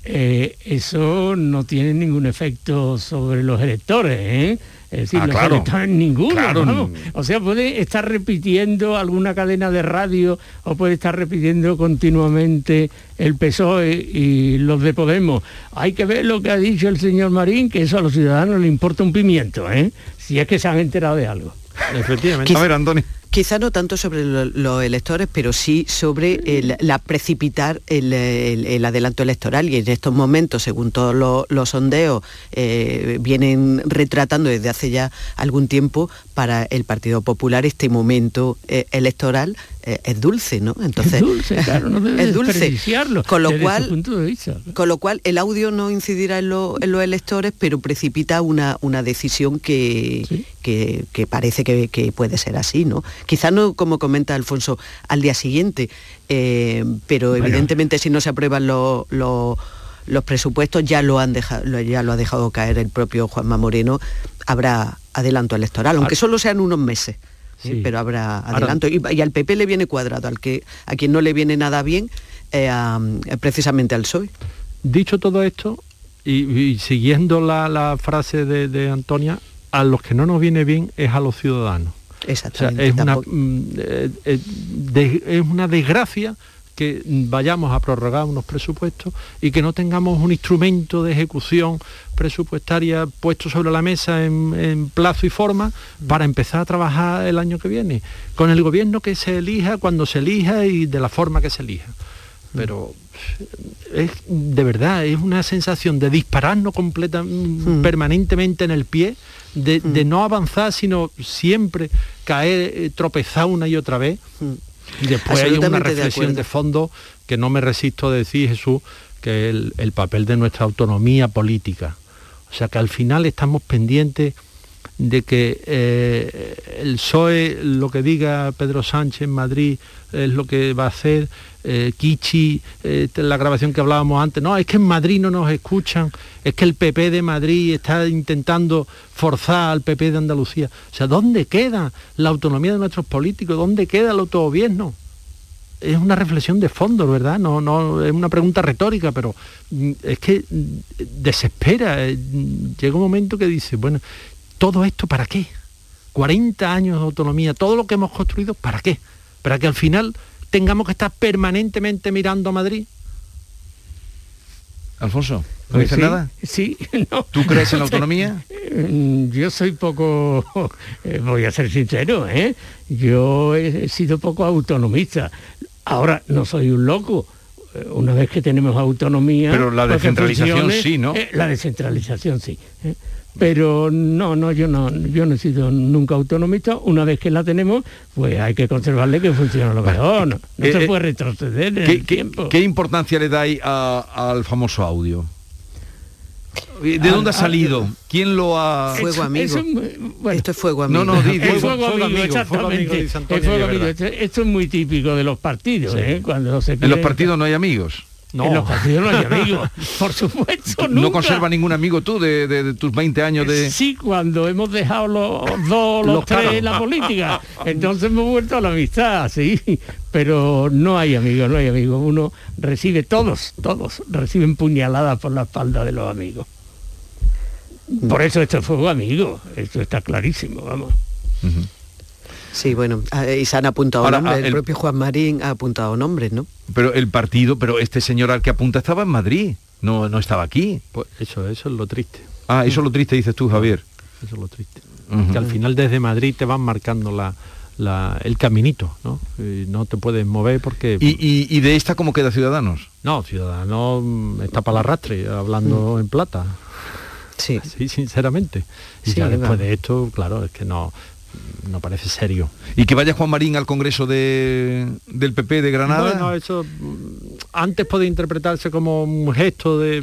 eh, eso no tiene ningún efecto sobre los electores, ¿eh? Es decir, ah, los electores ninguno. O sea, puede estar repitiendo alguna cadena de radio o puede estar repitiendo continuamente el PSOE y los de Podemos. Hay que ver lo que ha dicho el señor Marín, que eso a los ciudadanos le importa un pimiento, ¿eh? si es que se han enterado de algo. Efectivamente. A ver, Antonio. Quizá no tanto sobre los electores, pero sí sobre la precipitar el, adelanto electoral. Y en estos momentos, según todos los, sondeos, eh, vienen retratando desde hace ya algún tiempo para el Partido Popular este momento eh, electoral eh, es dulce, ¿no? Entonces es dulce, claro, no [LAUGHS] es dulce. Con lo cual, con lo cual el audio no incidirá en, los electores, pero precipita una, una decisión que, que, parece que, puede ser así, ¿no? Quizá no, como comenta Alfonso, al día siguiente, eh, pero evidentemente si no se aprueban los los presupuestos ya lo han dejado, ya lo ha dejado caer el propio Juanma Moreno, habrá adelanto electoral, aunque solo sean unos meses. ¿eh? pero habrá adelanto. Y, al PP le viene cuadrado, al que a quien no le viene nada bien, eh, precisamente al PSOE. Dicho todo esto, y, siguiendo la, frase de, Antonia, a los que no nos viene bien es a los ciudadanos. Exactamente. es, una, mm, eh, es una desgracia que vayamos a prorrogar unos presupuestos y que no tengamos un instrumento de ejecución presupuestaria puesto sobre la mesa en, plazo y forma para empezar a trabajar el año que viene, con el gobierno que se elija, cuando se elija y de la forma que se elija. Pero es de verdad, es una sensación de dispararnos completa, mm. permanentemente en el pie, de, mm. no avanzar, sino siempre caer, eh, tropezar una y otra vez. Mm. Y después hay una reflexión de, fondo que no me resisto a decir, Jesús, que es el, papel de nuestra autonomía política. O sea que al final estamos pendientes de que eh, el PSOE, lo que diga Pedro Sánchez en Madrid, es lo que va a hacer, eh, Kichi, eh, la grabación que hablábamos antes, no, es que en Madrid no nos escuchan, es que el PP de Madrid está intentando forzar al PP de Andalucía. O sea, ¿dónde queda la autonomía de nuestros políticos? ¿Dónde queda el autogobierno? Es una reflexión de fondo, ¿verdad? No, no, es una pregunta retórica, pero mm, es que mm, desespera. Eh, llega un momento que dice, bueno, ¿todo esto para qué? 40 años de autonomía, todo lo que hemos construido, ¿para qué? Para que al final tengamos que estar permanentemente mirando a Madrid. Alfonso, ¿no dices nada? Sí, [LAUGHS] ¿Tú crees en la autonomía? [LAUGHS] Yo soy poco, eh, voy a ser sincero, ¿eh? yo he sido poco autonomista. Ahora no soy un loco. Eh, una vez que tenemos autonomía... Pero la descentralización sí, ¿no? la descentralización sí pero no, no, yo no, yo no he sido nunca autonomista. Una vez que la tenemos, pues hay que conservarle que funcione lo mejor. No, se eh, puede retroceder en ¿qué, el tiempo. ¿Qué importancia le dais al famoso audio? ¿De dónde ha salido? ¿Quién lo ha...? Fuego amigo. Esto es fuego amigo. No, no, fuego, amigo, exactamente. Esto, es muy típico de los partidos, ¿eh? Cuando se En los partidos no hay amigos. No. En los partidos no hay amigos, [LAUGHS] por supuesto. Nunca. ¿No conserva ningún amigo tú de, tus 20 años de...? Sí, cuando hemos dejado los dos, los, tres en la política. Entonces hemos vuelto a la amistad, sí. Pero no hay amigos, no hay amigos. Uno recibe, todos, todos reciben puñaladas por la espalda de los amigos. Por eso esto fue amigo, esto está clarísimo, vamos. Sí, bueno, y se han apuntado nombres, el, propio Juan Marín ha apuntado nombres, ¿no? Pero el partido, pero este señor al que apunta estaba en Madrid, no, no estaba aquí. Pues eso, eso es lo triste. Ah, eso es lo triste, dices tú, Javier. Eso es lo triste. Que al final desde Madrid te van marcando la, el caminito, ¿no? no te puedes mover porque... ¿Y, de esta cómo queda Ciudadanos? No, Ciudadanos está para la arrastre, hablando mm. en plata. Sí. Sí, sinceramente. Y ya después de esto, claro, es que no no parece serio. ¿Y que vaya Juan Marín al Congreso de, del PP de Granada? Bueno, eso antes puede interpretarse como un gesto de,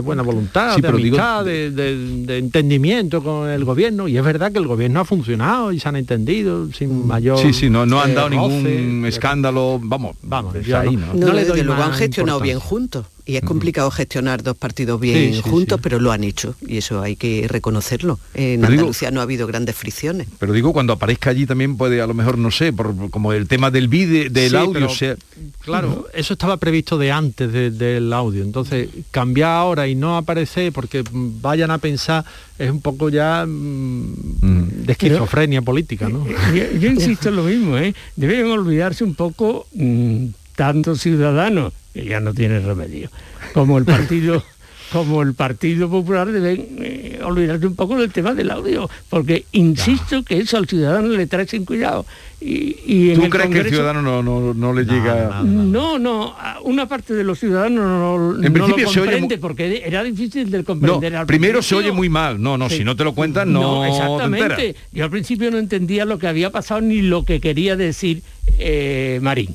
buena voluntad, de amistad, de, entendimiento con el gobierno. Y es verdad que el gobierno ha funcionado y se han entendido sin mm. mayor... Sí, sí, no, no han dado ningún escándalo. Vamos, vamos, ahí, ¿no? no, le doy luego han gestionado bien juntos y es complicado gestionar dos partidos bien juntos, pero lo han hecho y eso hay que reconocerlo. En Andalucía no ha habido grandes fricciones. Pero digo, cuando aparezca allí también puede, a lo mejor, no sé, por, como el tema del vídeo, del audio. sea... Claro, eso estaba previsto de antes del audio. Entonces, cambiar ahora y no aparecer porque vayan a pensar es un poco ya mm, de esquizofrenia política, ¿no? Yo, insisto en lo mismo, ¿eh? Deben olvidarse un poco mm, tanto ciudadanos que ya no tiene remedio, como el partido [LAUGHS] como el Partido Popular deben eh, olvidarse un poco del tema del audio, porque insisto que eso al ciudadano le trae sin cuidado. Y, ¿Tú crees que el ciudadano no, le llega? No, no, una parte de los ciudadanos no, lo comprende porque era difícil de comprender. al primero se oye muy mal, no, no, si no te lo cuentan no, exactamente. Yo al principio no entendía lo que había pasado ni lo que quería decir eh, Marín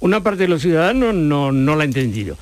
una parte de los ciudadanos no, no la ha entendido.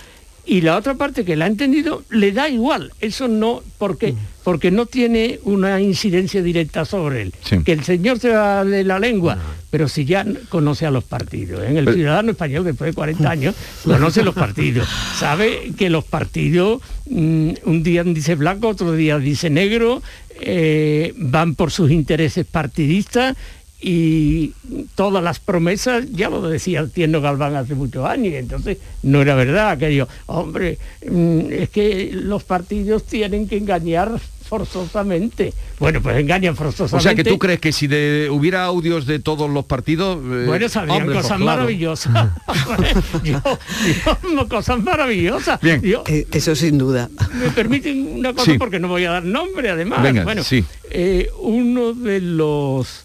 Y la otra parte que la ha entendido le da igual. Eso no, porque, mm. porque no tiene una incidencia directa sobre él. Que el señor se va de la lengua, pero si ya conoce a los partidos. En ¿eh? el ciudadano español, después de 40 años, conoce los partidos. Sabe que los partidos, mm, un día dice blanco, otro día dice negro, eh, van por sus intereses partidistas y todas las promesas, ya lo decía el tierno Galván hace muchos años, entonces no era verdad aquello, hombre, mm, es que los partidos tienen que engañar forzosamente. Bueno, pues engañan forzosamente. O sea, que tú crees que si hubiera audios de todos los partidos... Eh, bueno, saldrían pues cosas maravillosas. [LAUGHS] [LAUGHS] yo, cosas maravillosas. Bien. Eh, eso sin duda. Me permiten una cosa porque no voy a dar nombre, además. bueno, sí. Eh, uno de los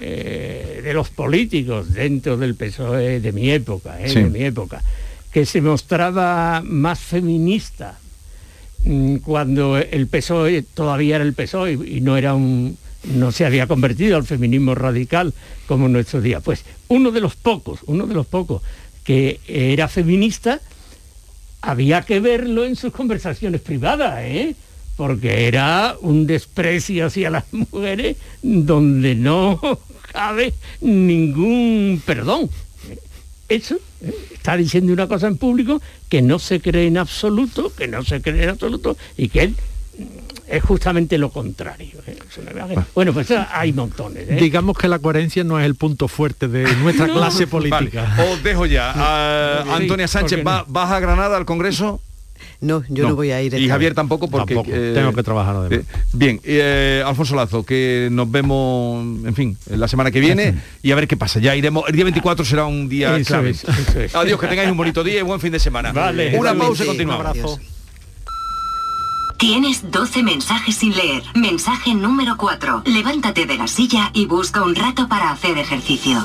eh, de los políticos dentro del PSOE de mi época, eh, de mi época, que se mostraba más feminista mm, cuando el PSOE todavía era el PSOE y no era un no se había convertido al feminismo radical como en nuestro día. Pues uno de los pocos, uno de los pocos que era feminista, había que verlo en sus conversaciones privadas, ¿eh? Porque era un desprecio hacia las [LAUGHS] mujeres donde no cabe ningún perdón. Eso está diciendo una cosa en público que no se cree en absoluto, que no se cree en absoluto y que él es justamente lo contrario. ¿eh? Bueno, pues hay montones. ¿eh? Digamos que la coherencia no es el punto fuerte de nuestra [LAUGHS] clase política. os dejo ya. Antonia Sánchez, ¿vas a Granada al Congreso? No, yo no, voy a ir. Y Javier tampoco porque... Eh, tengo que trabajar además. Eh, bien, eh, Alfonso Lazo, que nos vemos, en fin, la semana que viene y a ver qué pasa. Ya iremos, el día 24 será un día clave. Adiós, que tengáis un bonito día y buen fin de semana. Vale. Una pausa y continuamos. Tienes 12 mensajes sin leer. Mensaje número 4. Levántate de la silla y busca un rato para hacer ejercicio.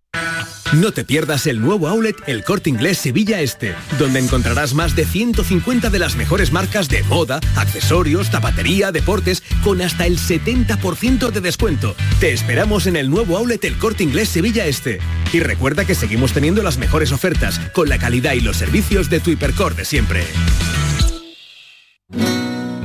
No te pierdas el nuevo outlet El Corte Inglés Sevilla Este, donde encontrarás más de 150 de las mejores marcas de moda, accesorios, zapatería, deportes, con hasta el 70% de descuento. Te esperamos en el nuevo outlet El Corte Inglés Sevilla Este. Y recuerda que seguimos teniendo las mejores ofertas, con la calidad y los servicios de tu hipercor de siempre.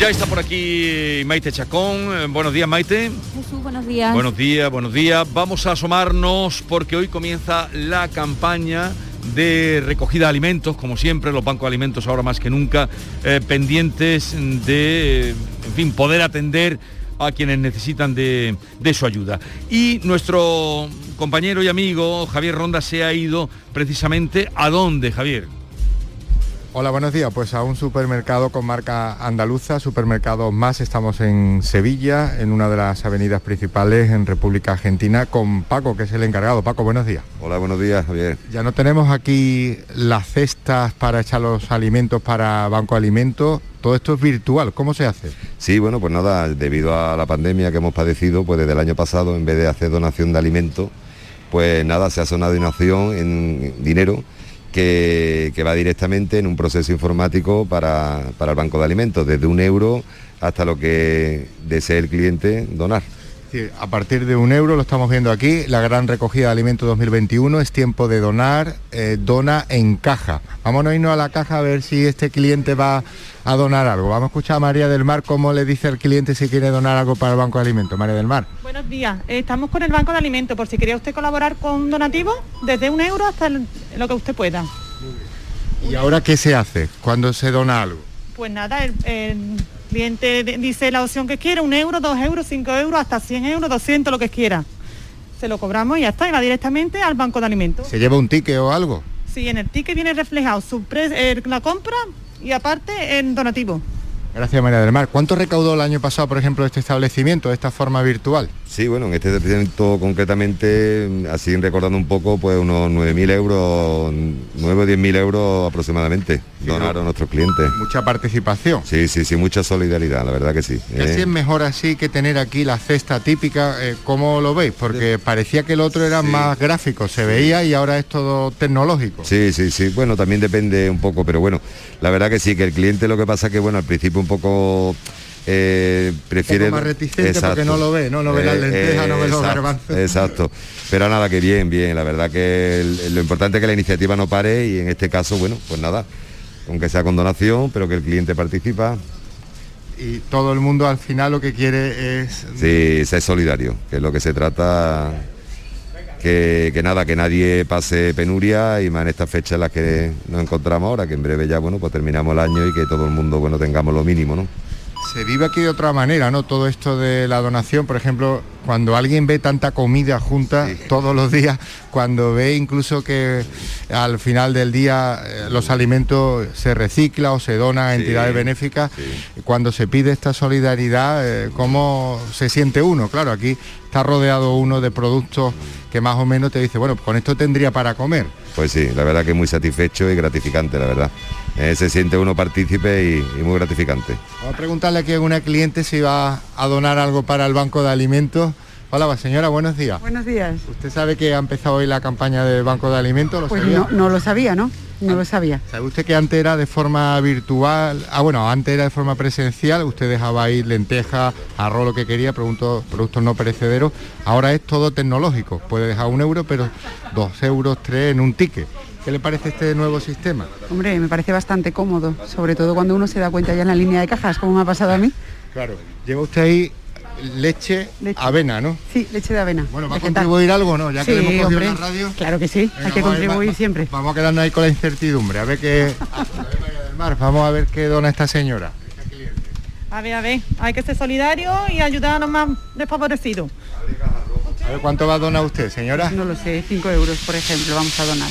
Ya está por aquí Maite Chacón. Eh, Buenos días, Maite. Jesús, buenos días. Buenos días, buenos días. Vamos a asomarnos porque hoy comienza la campaña de recogida de alimentos, como siempre, los bancos de alimentos ahora más que nunca, eh, pendientes de, en fin, poder atender a quienes necesitan de, de su ayuda. Y nuestro compañero y amigo Javier Ronda se ha ido precisamente a dónde, Javier. Hola, buenos días. Pues a un supermercado con marca andaluza, Supermercado Más. Estamos en Sevilla, en una de las avenidas principales en República Argentina, con Paco, que es el encargado. Paco, buenos días. Hola, buenos días, Javier. Ya no tenemos aquí las cestas para echar los alimentos para Banco Alimentos. Todo esto es virtual. ¿Cómo se hace? Sí, bueno, pues nada, debido a la pandemia que hemos padecido, pues desde el año pasado, en vez de hacer donación de alimentos, pues nada, se hace una donación en dinero que, va directamente en un proceso informático para, para el banco de alimentos, desde un euro hasta lo que desee el cliente donar. Sí, a partir de un euro, lo estamos viendo aquí, la gran recogida de alimentos 2021, es tiempo de donar, eh, dona en caja. Vámonos a irnos a la caja a ver si este cliente va a donar algo. Vamos a escuchar a María del Mar cómo le dice al cliente si quiere donar algo para el Banco de Alimentos. María del Mar. Buenos días, estamos con el Banco de Alimentos, por si quería usted colaborar con un donativo, desde un euro hasta lo que usted pueda. ¿Y ahora qué se hace cuando se dona algo? Pues nada, el, el cliente dice la opción que quiera, un euro, dos euros, cinco euros, hasta 100 euros, 200, lo que quiera. Se lo cobramos y ya está, y va directamente al Banco de Alimentos. ¿Se lleva un ticket o algo? Sí, en el ticket viene reflejado su pre- eh, la compra y aparte el donativo. Gracias María del Mar. ¿Cuánto recaudó el año pasado, por ejemplo, este establecimiento, de esta forma virtual? Sí, bueno, en este establecimiento concretamente, así recordando un poco, pues unos 9.000 euros, 9 o 10.000 euros aproximadamente, donaron nuestros clientes. Mucha participación. Sí, sí, sí, mucha solidaridad, la verdad que sí. Casi ¿eh? es mejor así que tener aquí la cesta típica, eh, ¿cómo lo veis? Porque parecía que el otro era más gráfico, se veía y ahora es todo tecnológico. Sí, sí, sí. Bueno, también depende un poco, pero bueno, la verdad que sí, que el cliente lo que pasa que, bueno, al principio un poco eh, prefiere... Un poco más reticente porque no lo ve, ¿no? No ve las lentejas, no ve los exacto, garbanzos. Exacto. Pero nada, que bien, bien. La verdad que el- lo importante es que la iniciativa no pare y en este caso, bueno, pues nada, aunque sea con donación, pero que el cliente participa. Y todo el mundo al final lo que quiere es... Sí, ser solidario, que es lo que se trata. Que, que nada, que nadie pase penuria y más en estas fechas en las que nos encontramos ahora, que en breve ya, bueno, pues terminamos el año y que todo el mundo, bueno, tengamos lo mínimo, ¿no? Se vive aquí de otra manera, ¿no? Todo esto de la donación, por ejemplo, cuando alguien ve tanta comida junta todos los días, cuando ve incluso que al final del día eh, los alimentos se reciclan o se donan a entidades benéficas, cuando se pide esta solidaridad, eh, ¿cómo se siente uno? Claro, aquí está rodeado uno de productos que más o menos te dice, bueno, con esto tendría para comer. Pues sí, la verdad que muy satisfecho y gratificante, la verdad. Eh, se siente uno partícipe y, y muy gratificante. Vamos a preguntarle aquí a una cliente si va a donar algo para el banco de alimentos. Hola, señora, buenos días. Buenos días. ¿Usted sabe que ha empezado hoy la campaña del Banco de Alimentos? ¿Lo pues no, no, lo sabía, ¿no? No lo sabía. ¿Sabe usted que antes era de forma virtual? Ah, bueno, antes era de forma presencial, usted dejaba ahí lentejas, arroz, lo que quería, productos, productos no perecederos. Ahora es todo tecnológico. Puede dejar un euro, pero dos euros, tres en un ticket. ¿Qué le parece este nuevo sistema? Hombre, me parece bastante cómodo, sobre todo cuando uno se da cuenta ya en la línea de cajas, como me ha pasado a mí. Claro. Lleva usted ahí leche, avena, ¿no? Sí, leche de avena. Bueno, ¿va a contribuir algo, no? Ya que le hemos hombre, la radio. Claro que sí, hay que contribuir siempre. Vamos a quedarnos ahí con la incertidumbre, a ver qué... [LAUGHS] vamos a ver qué dona esta señora. A ver, a ver, hay que ser solidario y ayudar a los más desfavorecidos. A ver, ¿cuánto va a donar usted, señora? No lo sé, 5 euros, por ejemplo, vamos a donar.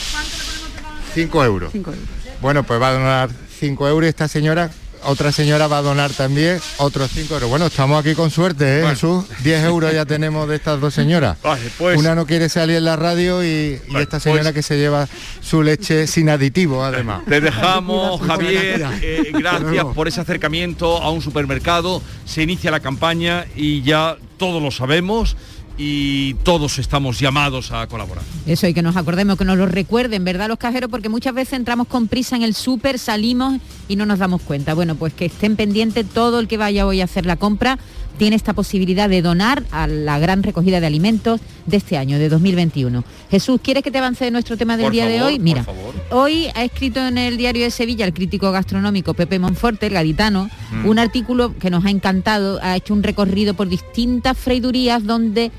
5 euros. 5 euros. Bueno, pues va a donar 5 euros esta señora otra señora va a donar también otros 5 euros. Bueno, estamos aquí con suerte, ¿eh, Jesús? 10 euros ya [LAUGHS] tenemos de estas dos señoras. Pues- Una no quiere salir en la radio y, esta señora pues- que se lleva su leche sin aditivo, además. Te dejamos, Javier. Eh, gracias por ese acercamiento a un supermercado. Se inicia la campaña y ya todos lo sabemos y todos estamos llamados a colaborar. Eso, y que nos acordemos, que nos lo recuerden, ¿verdad? Los cajeros, porque muchas veces entramos con prisa en el súper, salimos y no nos damos cuenta. Bueno, pues que estén pendientes todo el que vaya hoy a hacer la compra tiene esta posibilidad de donar a la gran recogida de alimentos de este año, de 2021. Jesús, ¿quieres que te avance de nuestro tema del día de hoy? Mira, hoy ha escrito en el diario de Sevilla el crítico gastronómico Pepe Monforte, el gaditano, mm. un artículo que nos ha encantado, ha hecho un recorrido por distintas freidurías donde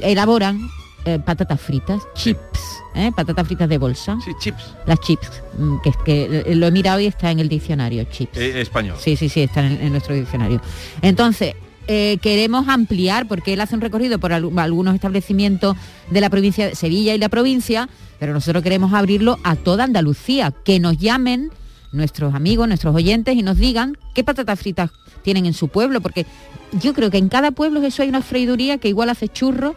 elaboran eh, patatas fritas, chips, ¿eh? patatas fritas de bolsa. Sí, chips. Las chips, mm, que, que eh, lo he mirado y está en el diccionario, chips. español. Sí, sí, sí, está en, nuestro diccionario. Entonces, queremos ampliar, porque él hace un recorrido por algunos establecimientos de la provincia de Sevilla y la provincia, pero nosotros queremos abrirlo a toda Andalucía, que nos llamen nuestros amigos, nuestros oyentes y nos digan qué patatas fritas tienen en su pueblo, porque yo creo que en cada pueblo eso hay una freiduría que igual hace churros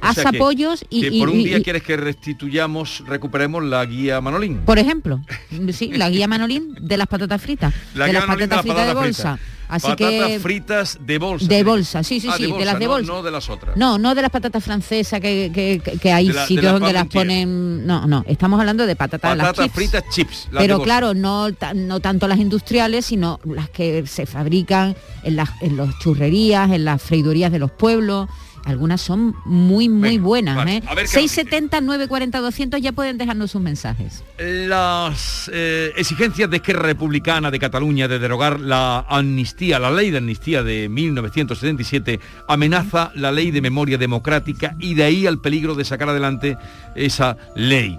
haz apoyos y, por un día quieres que restituyamos, recuperemos la guía Manolín. Por ejemplo, [LAUGHS] sí, la guía Manolín de las patatas fritas, de las patatas fritas de bolsa. Así patatas fritas de bolsa. De bolsa, sí, sí, ah, sí, de, las de bolsa. No, de las otras. No, no de las patatas francesas que, hay sitios donde las ponen. No, no, estamos hablando de patatas, patatas fritas chips. Pero claro, no, no tanto las industriales, sino las que se fabrican en las en los churrerías, en las freidurías de los pueblos algunas son muy, muy buenas. ¿eh? 670 940 200 ya pueden dejarnos sus mensajes. Las eh, exigencias de Esquerra Republicana de Cataluña de derogar la amnistía, la ley de amnistía de 1977, amenaza la ley de memoria democrática y de ahí al peligro de sacar adelante esa ley.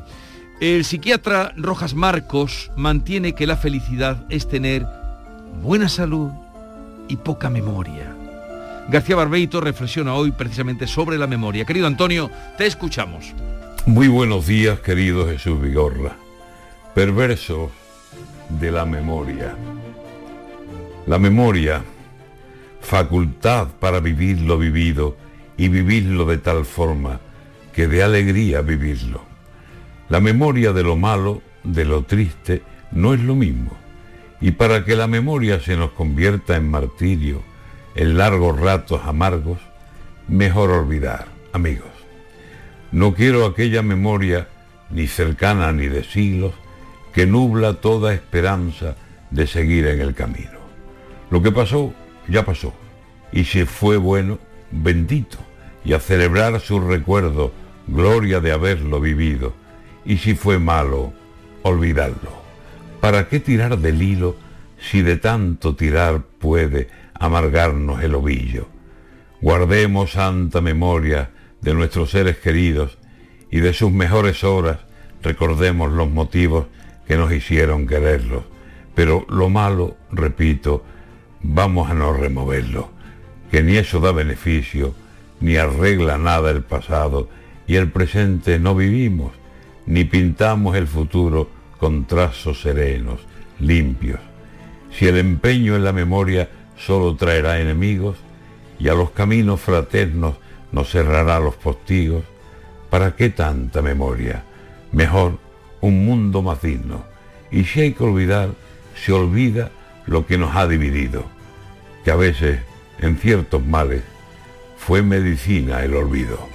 El psiquiatra Rojas Marcos mantiene que la felicidad es tener buena salud y poca memoria. García Barbeito reflexiona hoy precisamente sobre la memoria. Querido Antonio, te escuchamos. Muy buenos días, querido Jesús Vigorra. Perversos de la memoria. La memoria, facultad para vivir lo vivido y vivirlo de tal forma que de alegría vivirlo. La memoria de lo malo, de lo triste, no es lo mismo. Y para que la memoria se nos convierta en martirio, en largos ratos amargos, mejor olvidar, amigos. No quiero aquella memoria, ni cercana ni de siglos, que nubla toda esperanza de seguir en el camino. Lo que pasó, ya pasó, y si fue bueno, bendito, y a celebrar su recuerdo, gloria de haberlo vivido, y si fue malo, olvidarlo. ¿Para qué tirar del hilo si de tanto tirar puede amargarnos el ovillo. Guardemos santa memoria de nuestros seres queridos y de sus mejores horas recordemos los motivos que nos hicieron quererlos. Pero lo malo, repito, vamos a no removerlo, que ni eso da beneficio, ni arregla nada el pasado, y el presente no vivimos, ni pintamos el futuro con trazos serenos, limpios. Si el empeño en la memoria solo traerá enemigos y a los caminos fraternos nos cerrará los postigos. ¿Para qué tanta memoria? Mejor un mundo más digno. Y si hay que olvidar, se olvida lo que nos ha dividido, que a veces, en ciertos males, fue medicina el olvido.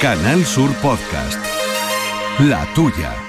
Canal Sur Podcast. La tuya.